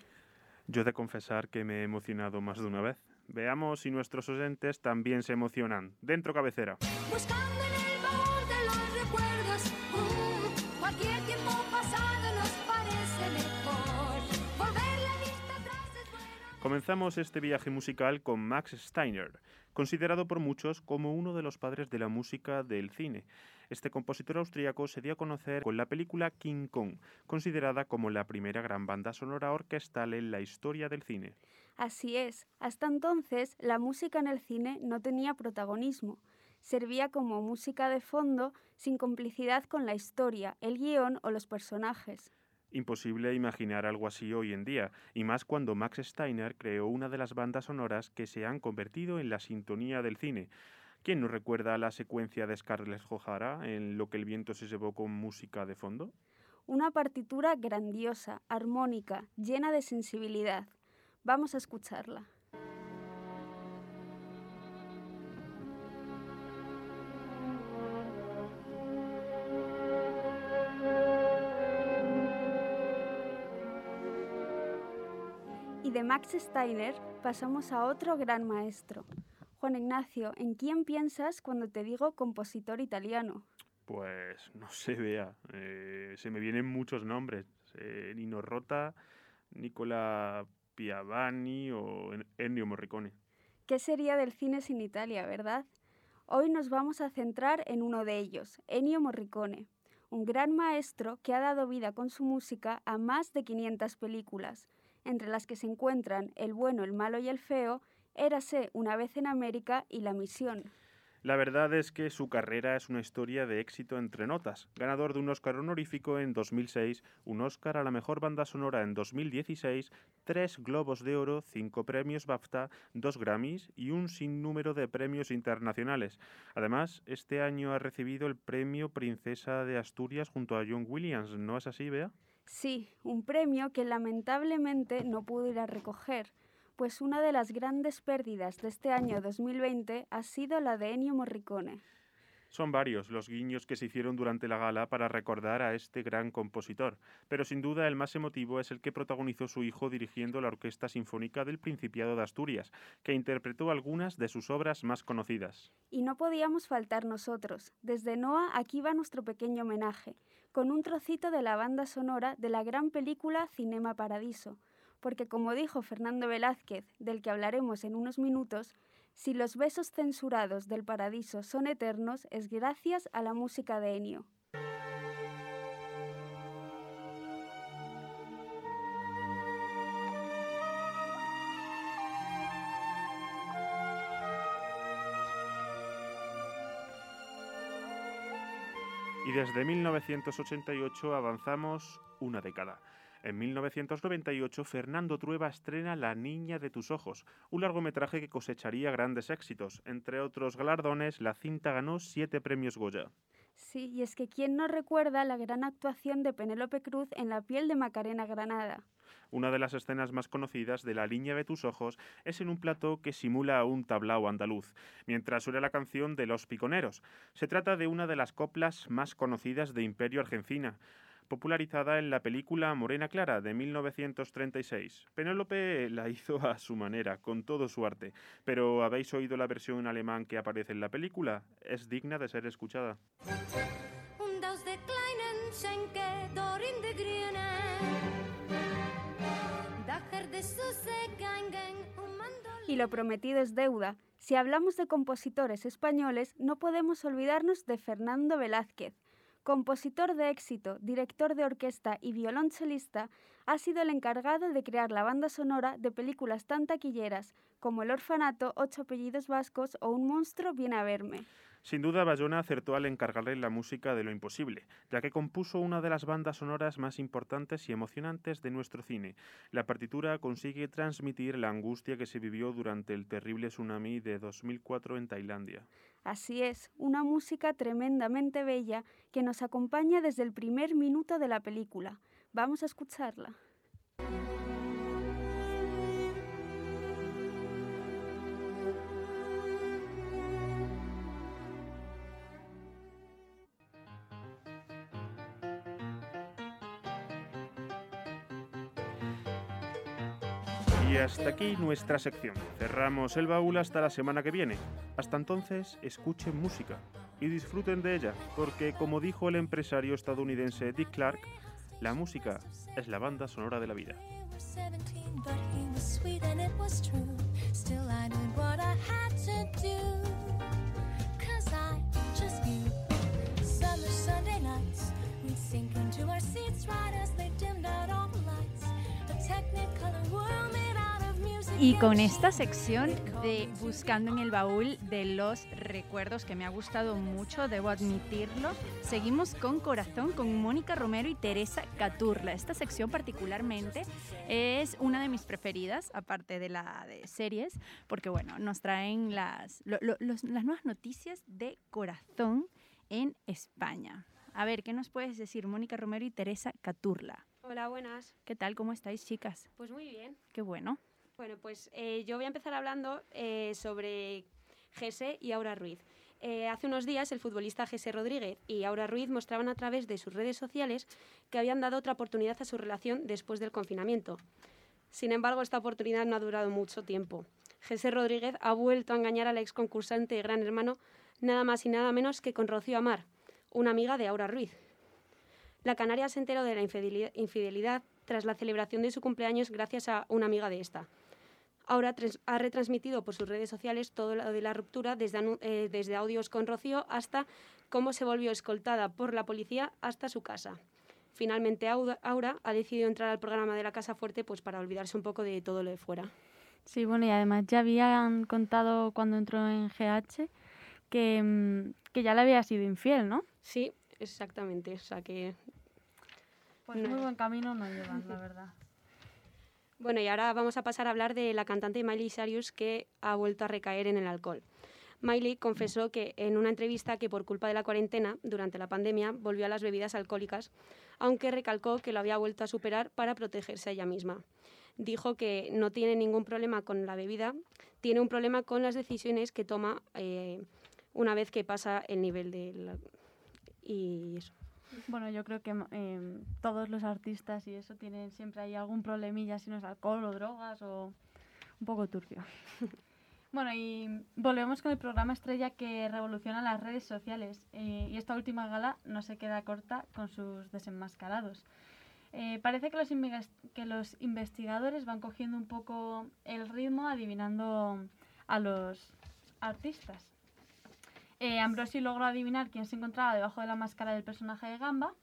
Yo he de confesar que me he emocionado más de una vez. Veamos si nuestros oyentes también se emocionan. Dentro cabecera. Buscando en el baúl de los recuerdos. uh, Aquí el tiempo pasado nos parece mejor. Volver la vista atrás es bueno. Comenzamos este viaje musical con Max Steiner, considerado por muchos como uno de los padres de la música del cine. Este compositor austríaco se dio a conocer con la película King Kong, considerada como la primera gran banda sonora orquestal en la historia del cine. Así es, hasta entonces la música en el cine no tenía protagonismo. Servía como música de fondo sin complicidad con la historia, el guion o los personajes. Imposible imaginar algo así hoy en día, y más cuando Max Steiner creó una de las bandas sonoras que se han convertido en la sintonía del cine. ¿Quién nos recuerda la secuencia de Scarlett O'Hara en Lo que el viento se llevó con música de fondo? Una partitura grandiosa, armónica, llena de sensibilidad. Vamos a escucharla. Y de Max Steiner pasamos a otro gran maestro. Juan Ignacio, ¿en quién piensas cuando te digo compositor italiano? Pues no se vea. eh, se me vienen muchos nombres. eh, Nino Rota, Nicola Piavani o En- Ennio Morricone. ¿Qué sería del cine sin Italia, verdad? Hoy nos vamos a centrar en uno de ellos, Ennio Morricone, un gran maestro que ha dado vida con su música a más de 500 películas, entre las que se encuentran El bueno, el malo y el feo, Érase una vez en América y La misión. La verdad es que su carrera es una historia de éxito entre notas. Ganador de un Oscar honorífico en 2006, un Oscar a la mejor banda sonora en 2016, tres Globos de Oro, cinco premios BAFTA, dos Grammys y un sinnúmero de premios internacionales. Además, este año ha recibido el premio Princesa de Asturias junto a John Williams. ¿No es así, Bea? Sí, un premio que lamentablemente no pudo ir a recoger, pues una de las grandes pérdidas de este año 2020 ha sido la de Ennio Morricone. Son varios los guiños que se hicieron durante la gala para recordar a este gran compositor, pero sin duda el más emotivo es el que protagonizó su hijo dirigiendo la Orquesta Sinfónica del Principado de Asturias, que interpretó algunas de sus obras más conocidas. Y no podíamos faltar nosotros. Desde Noa aquí va nuestro pequeño homenaje, con un trocito de la banda sonora de la gran película Cinema Paradiso. Porque como dijo Fernando Velázquez, del que hablaremos en unos minutos, si los besos censurados del paradiso son eternos es gracias a la música de Ennio. Y desde 1988 avanzamos una década. En 1998, Fernando Trueba estrena La Niña de tus Ojos, un largometraje que cosecharía grandes éxitos. Entre otros galardones, la cinta ganó siete premios Goya. Sí, y es que quién no recuerda la gran actuación de Penélope Cruz en La piel de Macarena Granada. Una de las escenas más conocidas de La Niña de tus Ojos es en un plató que simula un tablao andaluz, mientras suena la canción de Los Piconeros. Se trata de una de las coplas más conocidas de Imperio Argentina, popularizada en la película Morena Clara de 1936. Penélope la hizo a su manera, con todo su arte, pero ¿habéis oído la versión en alemán que aparece en la película? Es digna de ser escuchada. Y lo prometido es deuda. Si hablamos de compositores españoles, no podemos olvidarnos de Fernando Velázquez. Compositor de éxito, director de orquesta y violonchelista, ha sido el encargado de crear la banda sonora de películas tan taquilleras como El Orfanato, Ocho Apellidos Vascos o Un Monstruo Viene a Verme. Sin duda, Bayona acertó al encargarle la música de lo imposible, ya que compuso una de las bandas sonoras más importantes y emocionantes de nuestro cine. La partitura consigue transmitir la angustia que se vivió durante el terrible tsunami de 2004 en Tailandia. Así es, una música tremendamente bella que nos acompaña desde el primer minuto de la película. Vamos a escucharla. Hasta aquí nuestra sección. Cerramos el baúl hasta la semana que viene. Hasta entonces, escuchen música y disfruten de ella, porque como dijo el empresario estadounidense Dick Clark, la música es la banda sonora de la vida. Y con esta sección de Buscando en el baúl de los recuerdos que me ha gustado mucho, debo admitirlo, seguimos con Corazón con Mónica Romero y Teresa Caturla. Esta sección particularmente es una de mis preferidas, aparte de la de series, porque bueno, nos traen las, lo- lo- los- las nuevas noticias de Corazón en España. A ver, ¿qué nos puedes decir, Mónica Romero y Teresa Caturla? Hola, buenas. ¿Qué tal? ¿Cómo estáis, chicas? Pues muy bien. Qué bueno. Bueno, pues eh, yo voy a empezar hablando eh, sobre Jesse y Aura Ruiz. Eh, hace unos días el futbolista Jesse Rodríguez y Aura Ruiz mostraban a través de sus redes sociales que habían dado otra oportunidad a su relación después del confinamiento. Sin embargo, esta oportunidad no ha durado mucho tiempo. Jesse Rodríguez ha vuelto a engañar al ex concursante de Gran Hermano nada más y nada menos que con Rocío Amar, una amiga de Aura Ruiz. La canaria se enteró de la infideli- infidelidad tras la celebración de su cumpleaños gracias a una amiga de esta. Ahora ha retransmitido por sus redes sociales todo lo de la ruptura, desde, anu- eh, desde audios con Rocío hasta cómo se volvió escoltada por la policía hasta su casa. Finalmente, Aura ha decidido entrar al programa de la Casa Fuerte pues, para olvidarse un poco de todo lo de fuera. Sí, bueno, y además ya habían contado cuando entró en GH que, mm, que ya le había sido infiel, ¿no? Sí, exactamente. O sea que. Pues no- muy buen camino no llevan, la verdad. Bueno, y ahora vamos a pasar a hablar de la cantante Miley Cyrus que ha vuelto a recaer en el alcohol. Miley confesó que en una entrevista que por culpa de la cuarentena durante la pandemia volvió a las bebidas alcohólicas, aunque recalcó que lo había vuelto a superar para protegerse a ella misma. Dijo que no tiene ningún problema con la bebida, tiene un problema con las decisiones que toma eh, una vez que pasa el nivel de la- y eso. Bueno, yo creo que eh, todos los artistas y eso tienen siempre ahí algún problemilla, si no es alcohol o drogas o un poco turbio. bueno, y volvemos con el programa estrella que revoluciona las redes sociales. eh, y esta última gala no se queda corta con sus desenmascarados. Eh, parece que los, que los investigadores van cogiendo un poco el ritmo adivinando a los artistas. Eh, Ambrosi logró adivinar quién se encontraba debajo de la máscara del personaje de Gamba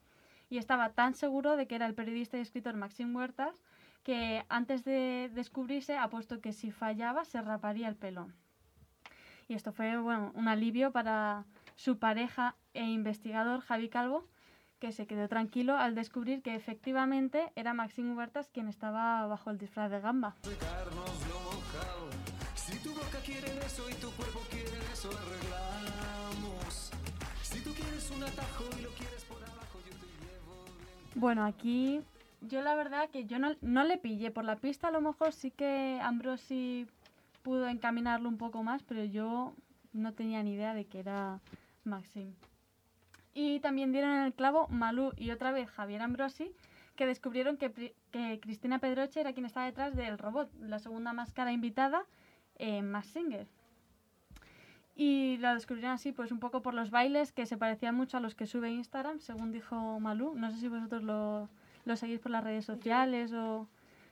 y estaba tan seguro de que era el periodista y escritor Maxim Huertas que antes de descubrirse ha puesto que si fallaba se raparía el pelo. Y esto fue bueno, un alivio para su pareja e investigador Javi Calvo, que se quedó tranquilo al descubrir que efectivamente era Maxim Huertas quien estaba bajo el disfraz de Gamba. Bueno, aquí yo la verdad que yo no, le pillé por la pista, a lo mejor sí que Ambrosi pudo encaminarlo un poco más, pero yo no tenía ni idea de que era Maxim. Y también dieron en el clavo Malú y otra vez Javier Ambrosi, que descubrieron que, Cristina Pedroche era quien estaba detrás del robot, la segunda máscara invitada en Mask Singer. Y lo descubrieron así, pues un poco por los bailes que se parecían mucho a los que sube Instagram, según dijo Malú. No sé si vosotros lo, lo seguís por las redes sociales o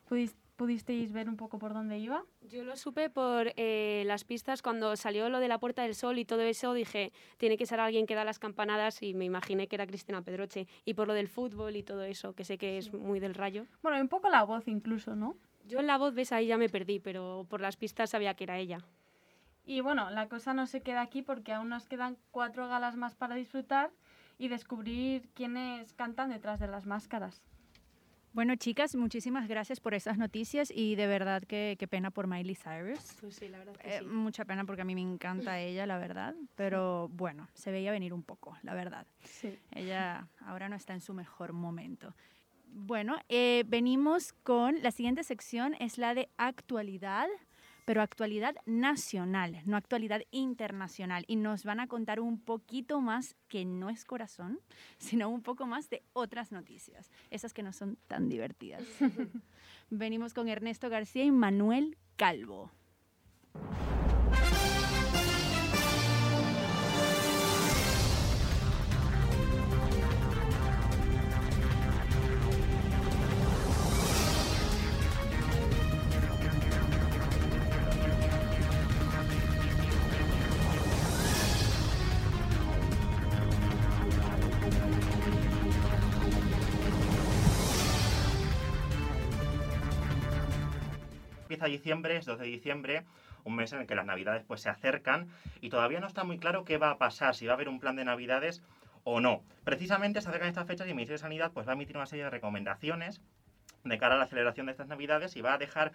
pudis- pudisteis ver un poco por dónde iba. Yo lo supe por eh, las pistas cuando salió lo de la Puerta del Sol y todo eso, dije, tiene que ser alguien que da las campanadas y me imaginé que era Cristina Pedroche. Y por lo del fútbol y todo eso, que sé que es muy del rayo. Bueno, un poco la voz incluso, ¿no? Yo en la voz, ves, ahí ya me perdí, pero por las pistas sabía que era ella. Y bueno, la cosa no se queda aquí porque aún nos quedan cuatro galas más para disfrutar y descubrir quiénes cantan detrás de las máscaras. Bueno, chicas, muchísimas gracias por esas noticias y de verdad que qué pena por Miley Cyrus. Pues sí, la verdad que Eh, sí. Mucha pena porque a mí me encanta ella, la verdad. Pero bueno, se veía venir un poco, la verdad. Sí. Ella ahora no está en su mejor momento. Bueno, eh, venimos con la siguiente sección, es la de actualidad, pero actualidad nacional, no actualidad internacional. Y nos van a contar un poquito más, que no es corazón, sino un poco más de otras noticias, esas que no son tan divertidas. Venimos con Ernesto García y Manuel Calvo. Empieza diciembre, es 2 de diciembre, un mes en el que las navidades pues se acercan y todavía no está muy claro qué va a pasar, si va a haber un plan de navidades o no. Precisamente se acercan estas fechas y el Ministerio de Sanidad pues va a emitir una serie de recomendaciones de cara a la celebración de estas navidades y va a dejar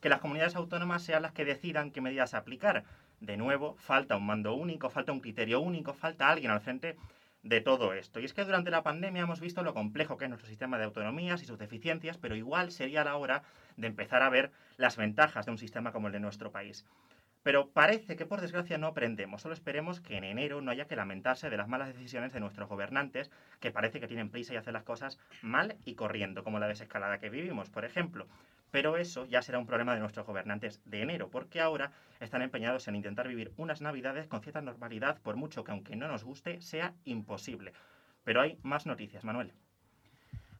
que las comunidades autónomas sean las que decidan qué medidas aplicar. De nuevo, falta un mando único, falta un criterio único, falta alguien al frente de todo esto. Y es que durante la pandemia hemos visto lo complejo que es nuestro sistema de autonomías y sus deficiencias, pero igual sería la hora de empezar a ver las ventajas de un sistema como el de nuestro país. Pero parece que por desgracia no aprendemos, solo esperemos que en enero no haya que lamentarse de las malas decisiones de nuestros gobernantes, que parece que tienen prisa y hacen las cosas mal y corriendo, como la desescalada que vivimos, por ejemplo. Pero eso ya será un problema de nuestros gobernantes de enero, porque ahora están empeñados en intentar vivir unas navidades con cierta normalidad, por mucho que aunque no nos guste, sea imposible. Pero hay más noticias, Manuel.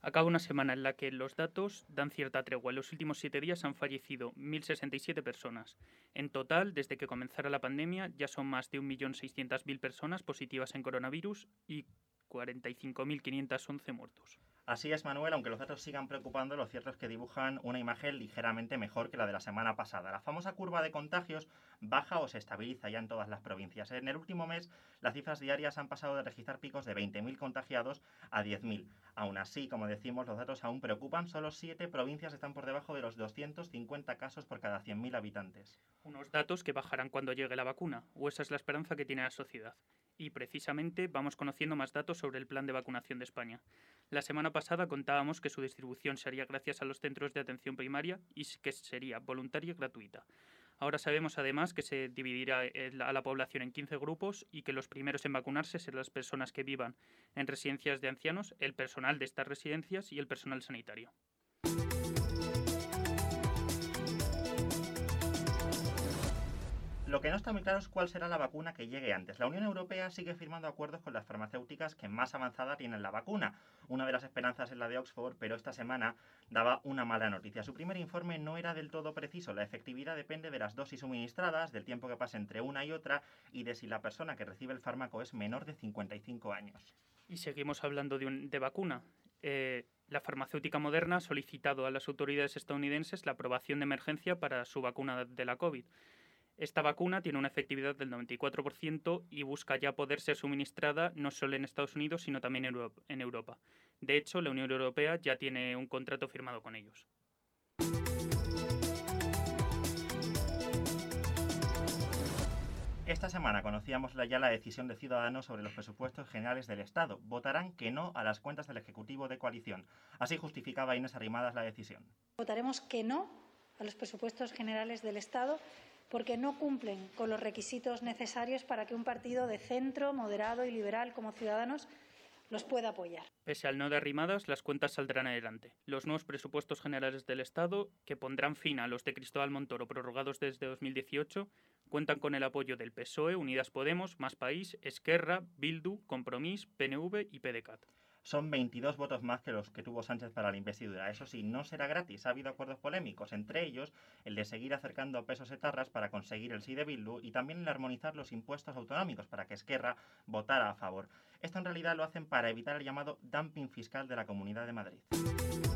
Acaba una semana en la que los datos dan cierta tregua. En los últimos siete días han fallecido 1.067 personas. En total, desde que comenzara la pandemia, ya son más de 1.600.000 personas positivas en coronavirus y 45.511 muertos. Así es, Manuel, aunque los datos sigan preocupando, lo cierto es que dibujan una imagen ligeramente mejor que la de la semana pasada. La famosa curva de contagios baja o se estabiliza ya en todas las provincias. En el último mes, las cifras diarias han pasado de registrar picos de 20.000 contagiados a 10.000. Aún así, como decimos, los datos aún preocupan. Solo siete provincias están por debajo de los 250 casos por cada 100.000 habitantes. Unos datos que bajarán cuando llegue la vacuna, o esa es la esperanza que tiene la sociedad. Y precisamente vamos conociendo más datos sobre el plan de vacunación de España. La semana pasada contábamos que su distribución se haría gracias a los centros de atención primaria y que sería voluntaria y gratuita. Ahora sabemos además que se dividirá el- a la población en 15 grupos y que los primeros en vacunarse serán las personas que vivan en residencias de ancianos, el personal de estas residencias y el personal sanitario. Lo que no está muy claro es cuál será la vacuna que llegue antes. La Unión Europea sigue firmando acuerdos con las farmacéuticas que más avanzada tienen la vacuna. Una de las esperanzas es la de Oxford, pero esta semana daba una mala noticia. Su primer informe no era del todo preciso. La efectividad depende de las dosis suministradas, del tiempo que pasa entre una y otra y de si la persona que recibe el fármaco es menor de 55 años. Y seguimos hablando de, un- de vacuna. Eh, la farmacéutica moderna ha solicitado a las autoridades estadounidenses la aprobación de emergencia para su vacuna de la COVID. Esta vacuna tiene una efectividad del 94% y busca ya poder ser suministrada no solo en Estados Unidos, sino también en Euro- en Europa. De hecho, la Unión Europea ya tiene un contrato firmado con ellos. Esta semana conocíamos ya la decisión de Ciudadanos sobre los presupuestos generales del Estado. Votarán que no a las cuentas del Ejecutivo de coalición. Así justificaba Inés Arrimadas la decisión. Votaremos que no a los presupuestos generales del Estado porque no cumplen con los requisitos necesarios para que un partido de centro, moderado y liberal como Ciudadanos los pueda apoyar. Pese al no de arrimadas, las cuentas saldrán adelante. Los nuevos presupuestos generales del Estado, que pondrán fin a los de Cristóbal Montoro prorrogados desde 2018, cuentan con el apoyo del PSOE, Unidas Podemos, Más País, Esquerra, Bildu, Compromís, PNV y PDeCAT. Son 22 votos más que los que tuvo Sánchez para la investidura. Eso sí, no será gratis. Ha habido acuerdos polémicos, entre ellos el de seguir acercando pesos etarras para conseguir el sí de Bildu y también el de armonizar los impuestos autonómicos para que Esquerra votara a favor. Esto en realidad lo hacen para evitar el llamado dumping fiscal de la Comunidad de Madrid.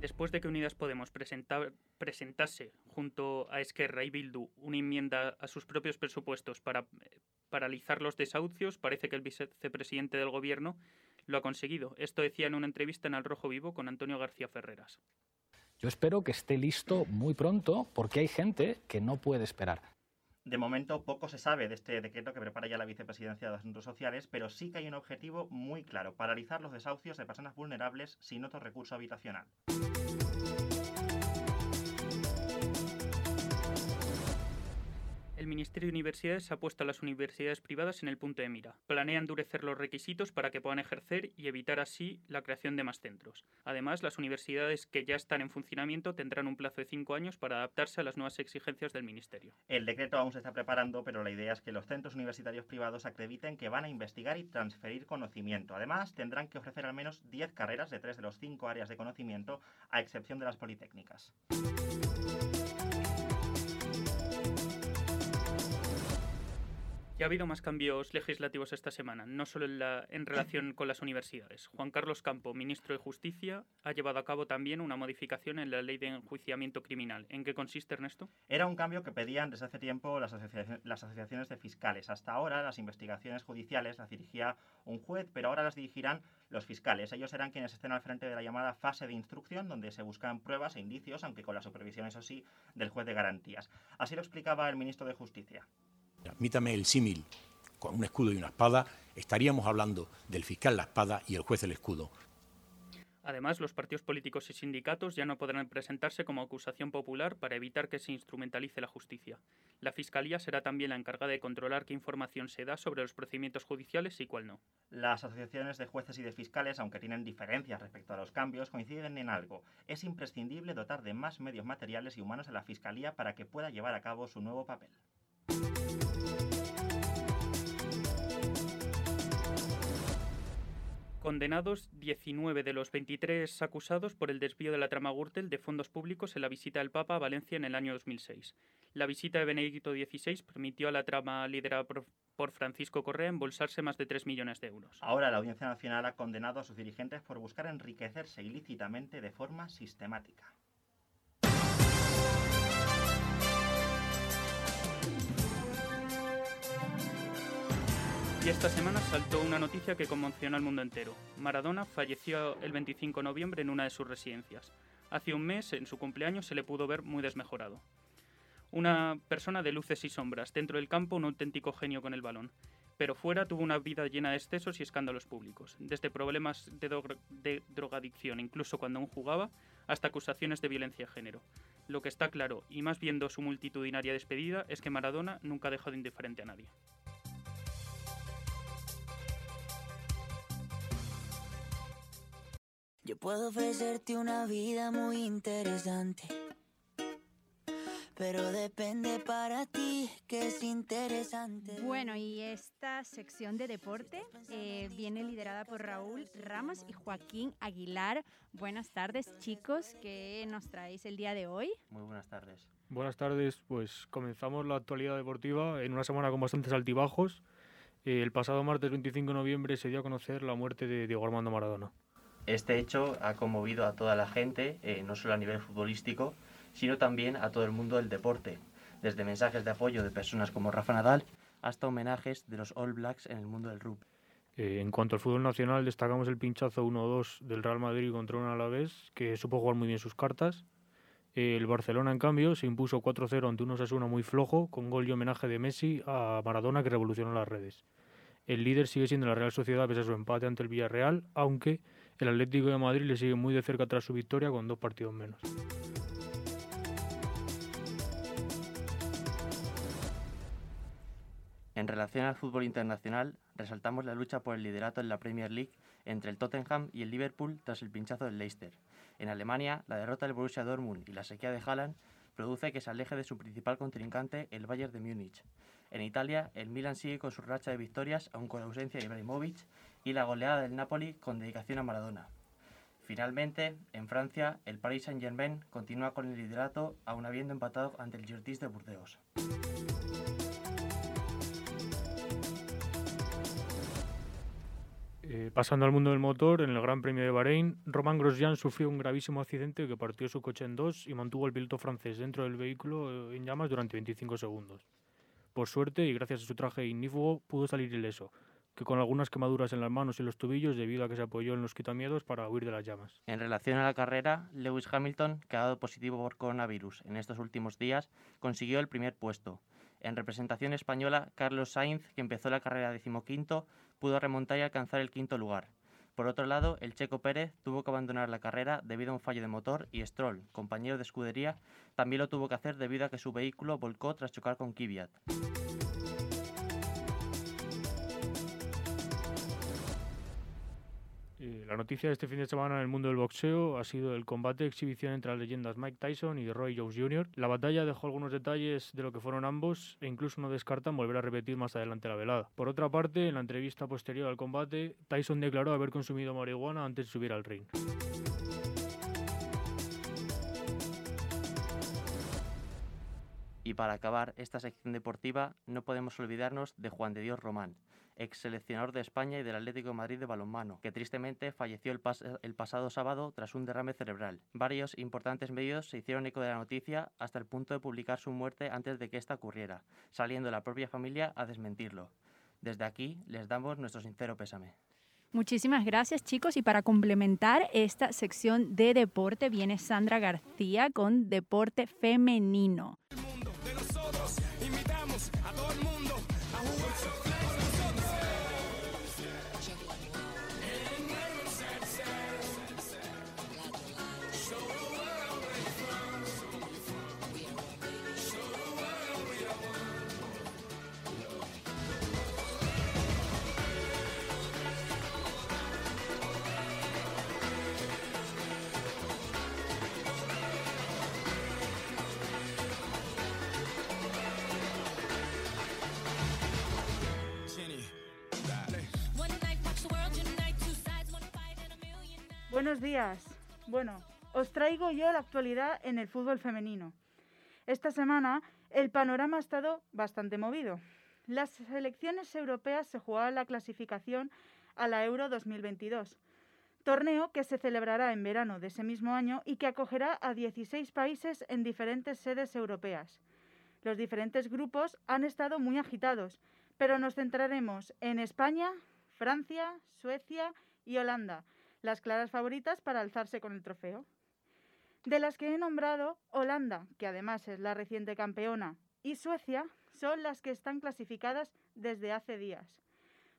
Después de que Unidas Podemos presentase junto a Esquerra y Bildu una enmienda a sus propios presupuestos para eh, paralizar los desahucios, parece que el vicepresidente del Gobierno lo ha conseguido. Esto decía en una entrevista en Al Rojo Vivo con Antonio García Ferreras. Yo espero que esté listo muy pronto porque hay gente que no puede esperar. De momento poco se sabe de este decreto que prepara ya la Vicepresidencia de Asuntos Sociales, pero sí que hay un objetivo muy claro, paralizar los desahucios de personas vulnerables sin otro recurso habitacional. El Ministerio de Universidades ha puesto a las universidades privadas en el punto de mira. Planea endurecer los requisitos para que puedan ejercer y evitar así la creación de más centros. Además, las universidades que ya están en funcionamiento tendrán un plazo de cinco años para adaptarse a las nuevas exigencias del Ministerio. El decreto aún se está preparando, pero la idea es que los centros universitarios privados acrediten que van a investigar y transferir conocimiento. Además, tendrán que ofrecer al menos 10 carreras de tres de los cinco áreas de conocimiento, a excepción de las politécnicas. Ya ha habido más cambios legislativos esta semana, no solo en, la- en relación con las universidades. Juan Carlos Campo, ministro de Justicia, ha llevado a cabo también una modificación en la ley de enjuiciamiento criminal. ¿En qué consiste, Ernesto? Era un cambio que pedían desde hace tiempo las asociaciones de fiscales. Hasta ahora las investigaciones judiciales las dirigía un juez, pero ahora las dirigirán los fiscales. Ellos serán quienes estén al frente de la llamada fase de instrucción, donde se buscan pruebas e indicios, aunque con la supervisión, eso sí, del juez de garantías. Así lo explicaba el ministro de Justicia. Admítame el símil con un escudo y una espada, estaríamos hablando del fiscal la espada y el juez el escudo. Además, los partidos políticos y sindicatos ya no podrán presentarse como acusación popular para evitar que se instrumentalice la justicia. La Fiscalía será también la encargada de controlar qué información se da sobre los procedimientos judiciales y cuál no. Las asociaciones de jueces y de fiscales, aunque tienen diferencias respecto a los cambios, coinciden en algo. Es imprescindible dotar de más medios materiales y humanos a la Fiscalía para que pueda llevar a cabo su nuevo papel. Condenados 19 de los 23 acusados por el desvío de la trama Gürtel de fondos públicos en la visita del Papa a Valencia en el año 2006. La visita de Benedicto XVI permitió a la trama liderada por, Francisco Correa embolsarse más de 3 millones de euros. Ahora la Audiencia Nacional ha condenado a sus dirigentes por buscar enriquecerse ilícitamente de forma sistemática. Y esta semana saltó una noticia que conmocionó al mundo entero. Maradona falleció el 25 de noviembre en una de sus residencias. Hace un mes, en su cumpleaños, se le pudo ver muy desmejorado. Una persona de luces y sombras, dentro del campo un auténtico genio con el balón. Pero fuera tuvo una vida llena de excesos y escándalos públicos, desde problemas de, dro- de drogadicción, incluso cuando aún jugaba, hasta acusaciones de violencia de género. Lo que está claro, y más viendo su multitudinaria despedida, es que Maradona nunca ha dejado indiferente a nadie. Yo puedo ofrecerte una vida muy interesante. Pero depende para ti que es interesante. Bueno, y esta sección de deporte eh, viene liderada por Raúl Ramos y Joaquín Aguilar. Buenas tardes, chicos. ¿Qué nos traéis el día de hoy? Muy buenas tardes. Buenas tardes, pues comenzamos la actualidad deportiva en una semana con bastantes altibajos. Eh, el pasado martes 25 de noviembre se dio a conocer la muerte de Diego Armando Maradona. Este hecho ha conmovido a toda la gente, eh, no solo a nivel futbolístico, sino también a todo el mundo del deporte, desde mensajes de apoyo de personas como Rafa Nadal hasta homenajes de los All Blacks en el mundo del rugby. Eh, en cuanto al fútbol nacional, destacamos el pinchazo 1-2 del Real Madrid contra un Alavés, que supo jugar muy bien sus cartas. Eh, el Barcelona, en cambio, se impuso 4-0 ante un Osasuna muy flojo, con gol y homenaje de Messi a Maradona, que revolucionó las redes. El líder sigue siendo la Real Sociedad pese a su empate ante el Villarreal, aunque el Atlético de Madrid le sigue muy de cerca tras su victoria con dos partidos menos. En relación al fútbol internacional, resaltamos la lucha por el liderato en la Premier League entre el Tottenham y el Liverpool tras el pinchazo del Leicester. En Alemania, la derrota del Borussia Dortmund y la sequía de Haaland produce que se aleje de su principal contrincante, el Bayern de Múnich. En Italia, el Milan sigue con su racha de victorias, aun con la ausencia de Ibrahimovic, y la goleada del Napoli con dedicación a Maradona. Finalmente, en Francia, el Paris Saint-Germain continúa con el liderato, aun habiendo empatado ante el Girtis de Burdeos. Eh, pasando al mundo del motor, en el Gran Premio de Bahrein, Romain Grosjean sufrió un gravísimo accidente que partió su coche en dos y mantuvo al piloto francés dentro del vehículo eh, en llamas durante 25 segundos. Por suerte, y gracias a su traje ignífugo, pudo salir ileso, que con algunas quemaduras en las manos y los tobillos debido a que se apoyó en los quitamiedos para huir de las llamas. En relación a la carrera, Lewis Hamilton, que ha dado positivo por coronavirus en estos últimos días, consiguió el primer puesto. En representación española, Carlos Sainz, que empezó la carrera decimoquinto, pudo remontar y alcanzar el quinto lugar. Por otro lado, el Checo Pérez tuvo que abandonar la carrera debido a un fallo de motor y Stroll, compañero de escudería, también lo tuvo que hacer debido a que su vehículo volcó tras chocar con Kvyat. La noticia de este fin de semana en el mundo del boxeo ha sido el combate de exhibición entre las leyendas Mike Tyson y Roy Jones Jr. La batalla dejó algunos detalles de lo que fueron ambos e incluso no descartan volver a repetir más adelante la velada. Por otra parte, en la entrevista posterior al combate, Tyson declaró haber consumido marihuana antes de subir al ring. Y para acabar esta sección deportiva, no podemos olvidarnos de Juan de Dios Román, ex seleccionador de España y del Atlético Madrid de balonmano, que tristemente falleció el, el pasado sábado tras un derrame cerebral. Varios importantes medios se hicieron eco de la noticia hasta el punto de publicar su muerte antes de que esta ocurriera, saliendo la propia familia a desmentirlo. Desde aquí les damos nuestro sincero pésame. Muchísimas gracias chicos y para complementar esta sección de deporte viene Sandra García con deporte femenino. Días. Bueno, os traigo yo la actualidad en el fútbol femenino. Esta semana el panorama ha estado bastante movido. Las selecciones europeas se jugaban la clasificación a la Euro 2022, torneo que se celebrará en verano de ese mismo año y que acogerá a 16 países en diferentes sedes europeas. Los diferentes grupos han estado muy agitados, pero nos centraremos en España, Francia, Suecia y Holanda, las claras favoritas para alzarse con el trofeo. De las que he nombrado, Holanda, que además es la reciente campeona, y Suecia son las que están clasificadas desde hace días.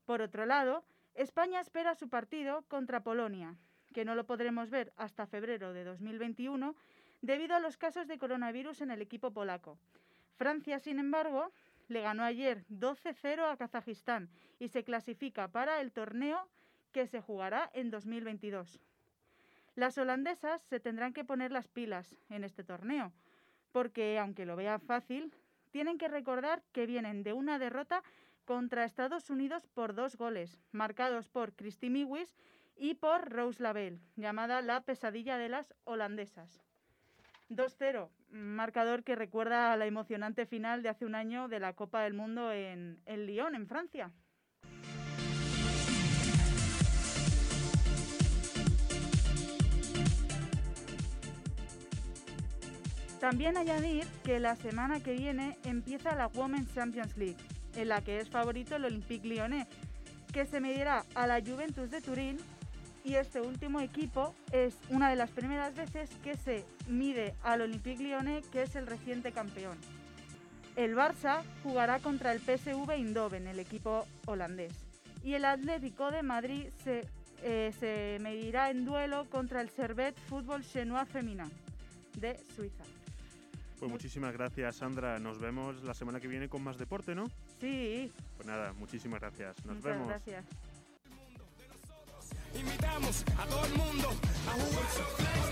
Por otro lado, España espera su partido contra Polonia, que no lo podremos ver hasta febrero de 2021 debido a los casos de coronavirus en el equipo polaco. Francia, sin embargo, le ganó ayer 12-0 a Kazajistán y se clasifica para el torneo que se jugará en 2022. Las holandesas se tendrán que poner las pilas en este torneo, porque aunque lo vean fácil, tienen que recordar que vienen de una derrota contra Estados Unidos por dos goles, marcados por Christy Miwis y por Rose Lavelle, llamada la pesadilla de las holandesas. 2-0, marcador que recuerda a la emocionante final de hace un año de la Copa del Mundo en, en Lyon, en Francia. También añadir que la semana que viene empieza la Women's Champions League, en la que es favorito el Olympique Lyonnais, que se medirá a la Juventus de Turín y este último equipo es una de las primeras veces que se mide al Olympique Lyonnais, que es el reciente campeón. El Barça jugará contra el PSV Eindhoven, el equipo holandés, y el Atlético de Madrid se, eh, se medirá en duelo contra el Servet Fútbol Chenois Feminin de Suiza. Pues muchísimas gracias, Sandra. Nos vemos la semana que viene con más deporte, ¿no? Sí, Pues nada, muchísimas gracias. Nos muchas vemos. gracias. Invitamos a todo el mundo a.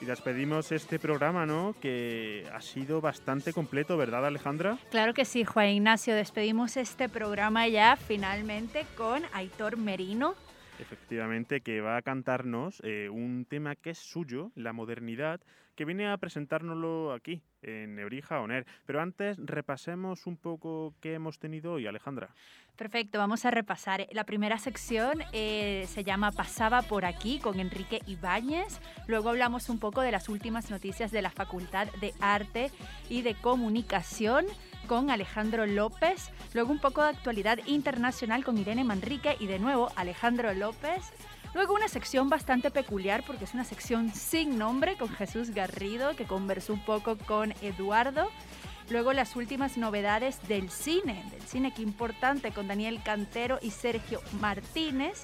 Y despedimos este programa, ¿no? Que ha sido bastante completo, ¿verdad, Alejandra? Claro que sí, Juan Ignacio. Despedimos este programa ya finalmente con Aitor Merino. Efectivamente, que va a cantarnos eh, un tema que es suyo, la modernidad, que viene a presentárnoslo aquí, en Nebrija Oner. Pero antes repasemos un poco qué hemos tenido hoy, Alejandra. Perfecto, vamos a repasar. La primera sección eh, se llama Pasaba por aquí con Enrique Ibáñez. Luego hablamos un poco de las últimas noticias de la Facultad de Arte y de Comunicación con Alejandro López. Luego un poco de actualidad internacional con Irene Manrique y de nuevo Alejandro López. Luego una sección bastante peculiar porque es una sección sin nombre con Jesús Garrido que conversó un poco con Eduardo. Luego las últimas novedades del cine, del cine que importante con Daniel Cantero y Sergio Martínez.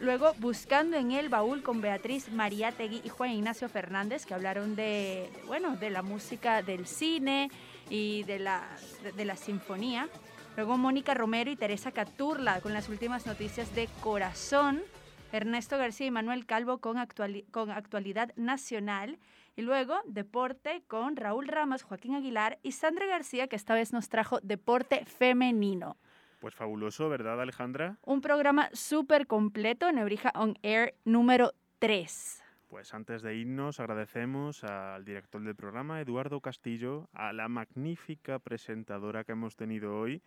Luego Buscando en el baúl con Beatriz Mariátegui y Juan Ignacio Fernández que hablaron de, bueno, de la música del cine y de la, de, de la sinfonía. Luego Mónica Romero y Teresa Caturla con las últimas noticias de Corazón. Ernesto García y Manuel Calvo con, actuali- con Actualidad Nacional. Y luego Deporte con Raúl Ramos, Joaquín Aguilar y Sandra García, que esta vez nos trajo Deporte Femenino. Pues fabuloso, ¿verdad, Alejandra? Un programa súper completo, Nebrija On Air número 3. Pues antes de irnos, agradecemos al director del programa, Eduardo Castillo, a la magnífica presentadora que hemos tenido hoy.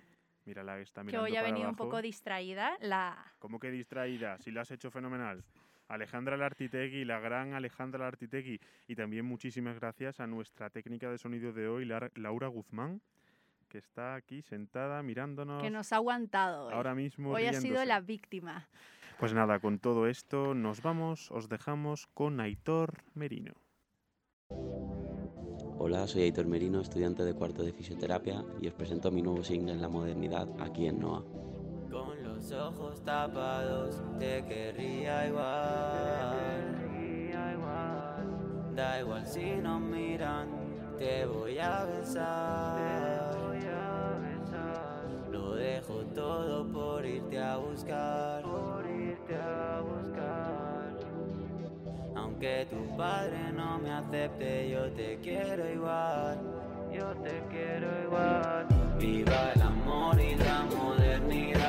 Mírala que está Que mirando hoy ha para venido un poco distraída. La... ¿Cómo que distraída? Si lo has hecho fenomenal. Alejandra Lartitegui, la gran Alejandra Lartitegui. Y también muchísimas gracias a nuestra técnica de sonido de hoy, Laura Guzmán, que está aquí sentada mirándonos. que nos ha aguantado hoy. Ahora mismo Hoy ha sido la víctima. Pues nada, con todo esto nos vamos, os dejamos con Aitor Merino. Hola, soy Aitor Merino, estudiante de cuarto de fisioterapia y os presento mi nuevo single en la modernidad aquí en NOA. Con los ojos tapados te querría igual. Da igual si no miran, te voy a besar. Lo dejo todo por irte a buscar. Aunque tu padre no me acepte, yo te quiero igual. Yo te quiero igual. Viva el amor y la modernidad.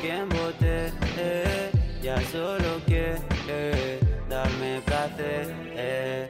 Quien voté. Ya solo quiere darme placer. eh.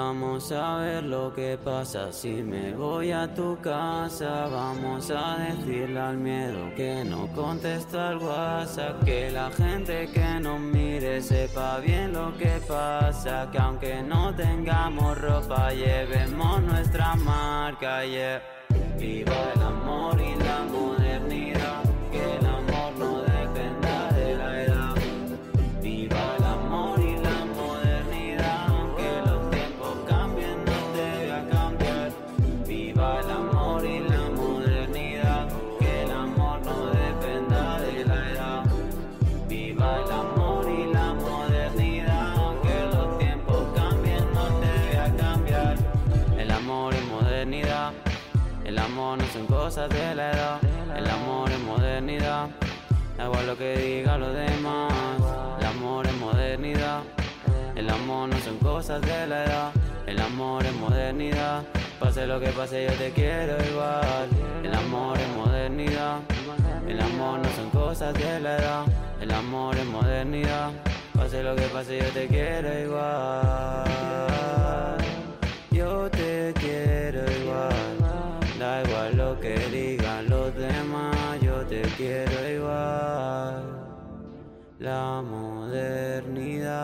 Vamos a ver lo que pasa si me voy a tu casa. Vamos a decirle al miedo que no contesto al WhatsApp. Que la gente que nos mire sepa bien lo que pasa. Que aunque no tengamos ropa, llevemos nuestra marca. Yeah. Viva el amor y la modernidad. El amor es modernidad. Da igual lo que digan los demás. El amor es modernidad. El amor no son cosas de la edad. El amor es modernidad. Pase lo que pase, yo te quiero igual. El amor es modernidad. El amor no son cosas de la edad. El amor es modernidad. Pase lo que pase, yo te quiero igual. Yo te quiero. Da igual lo que digan los demás, yo te quiero igual. La modernidad.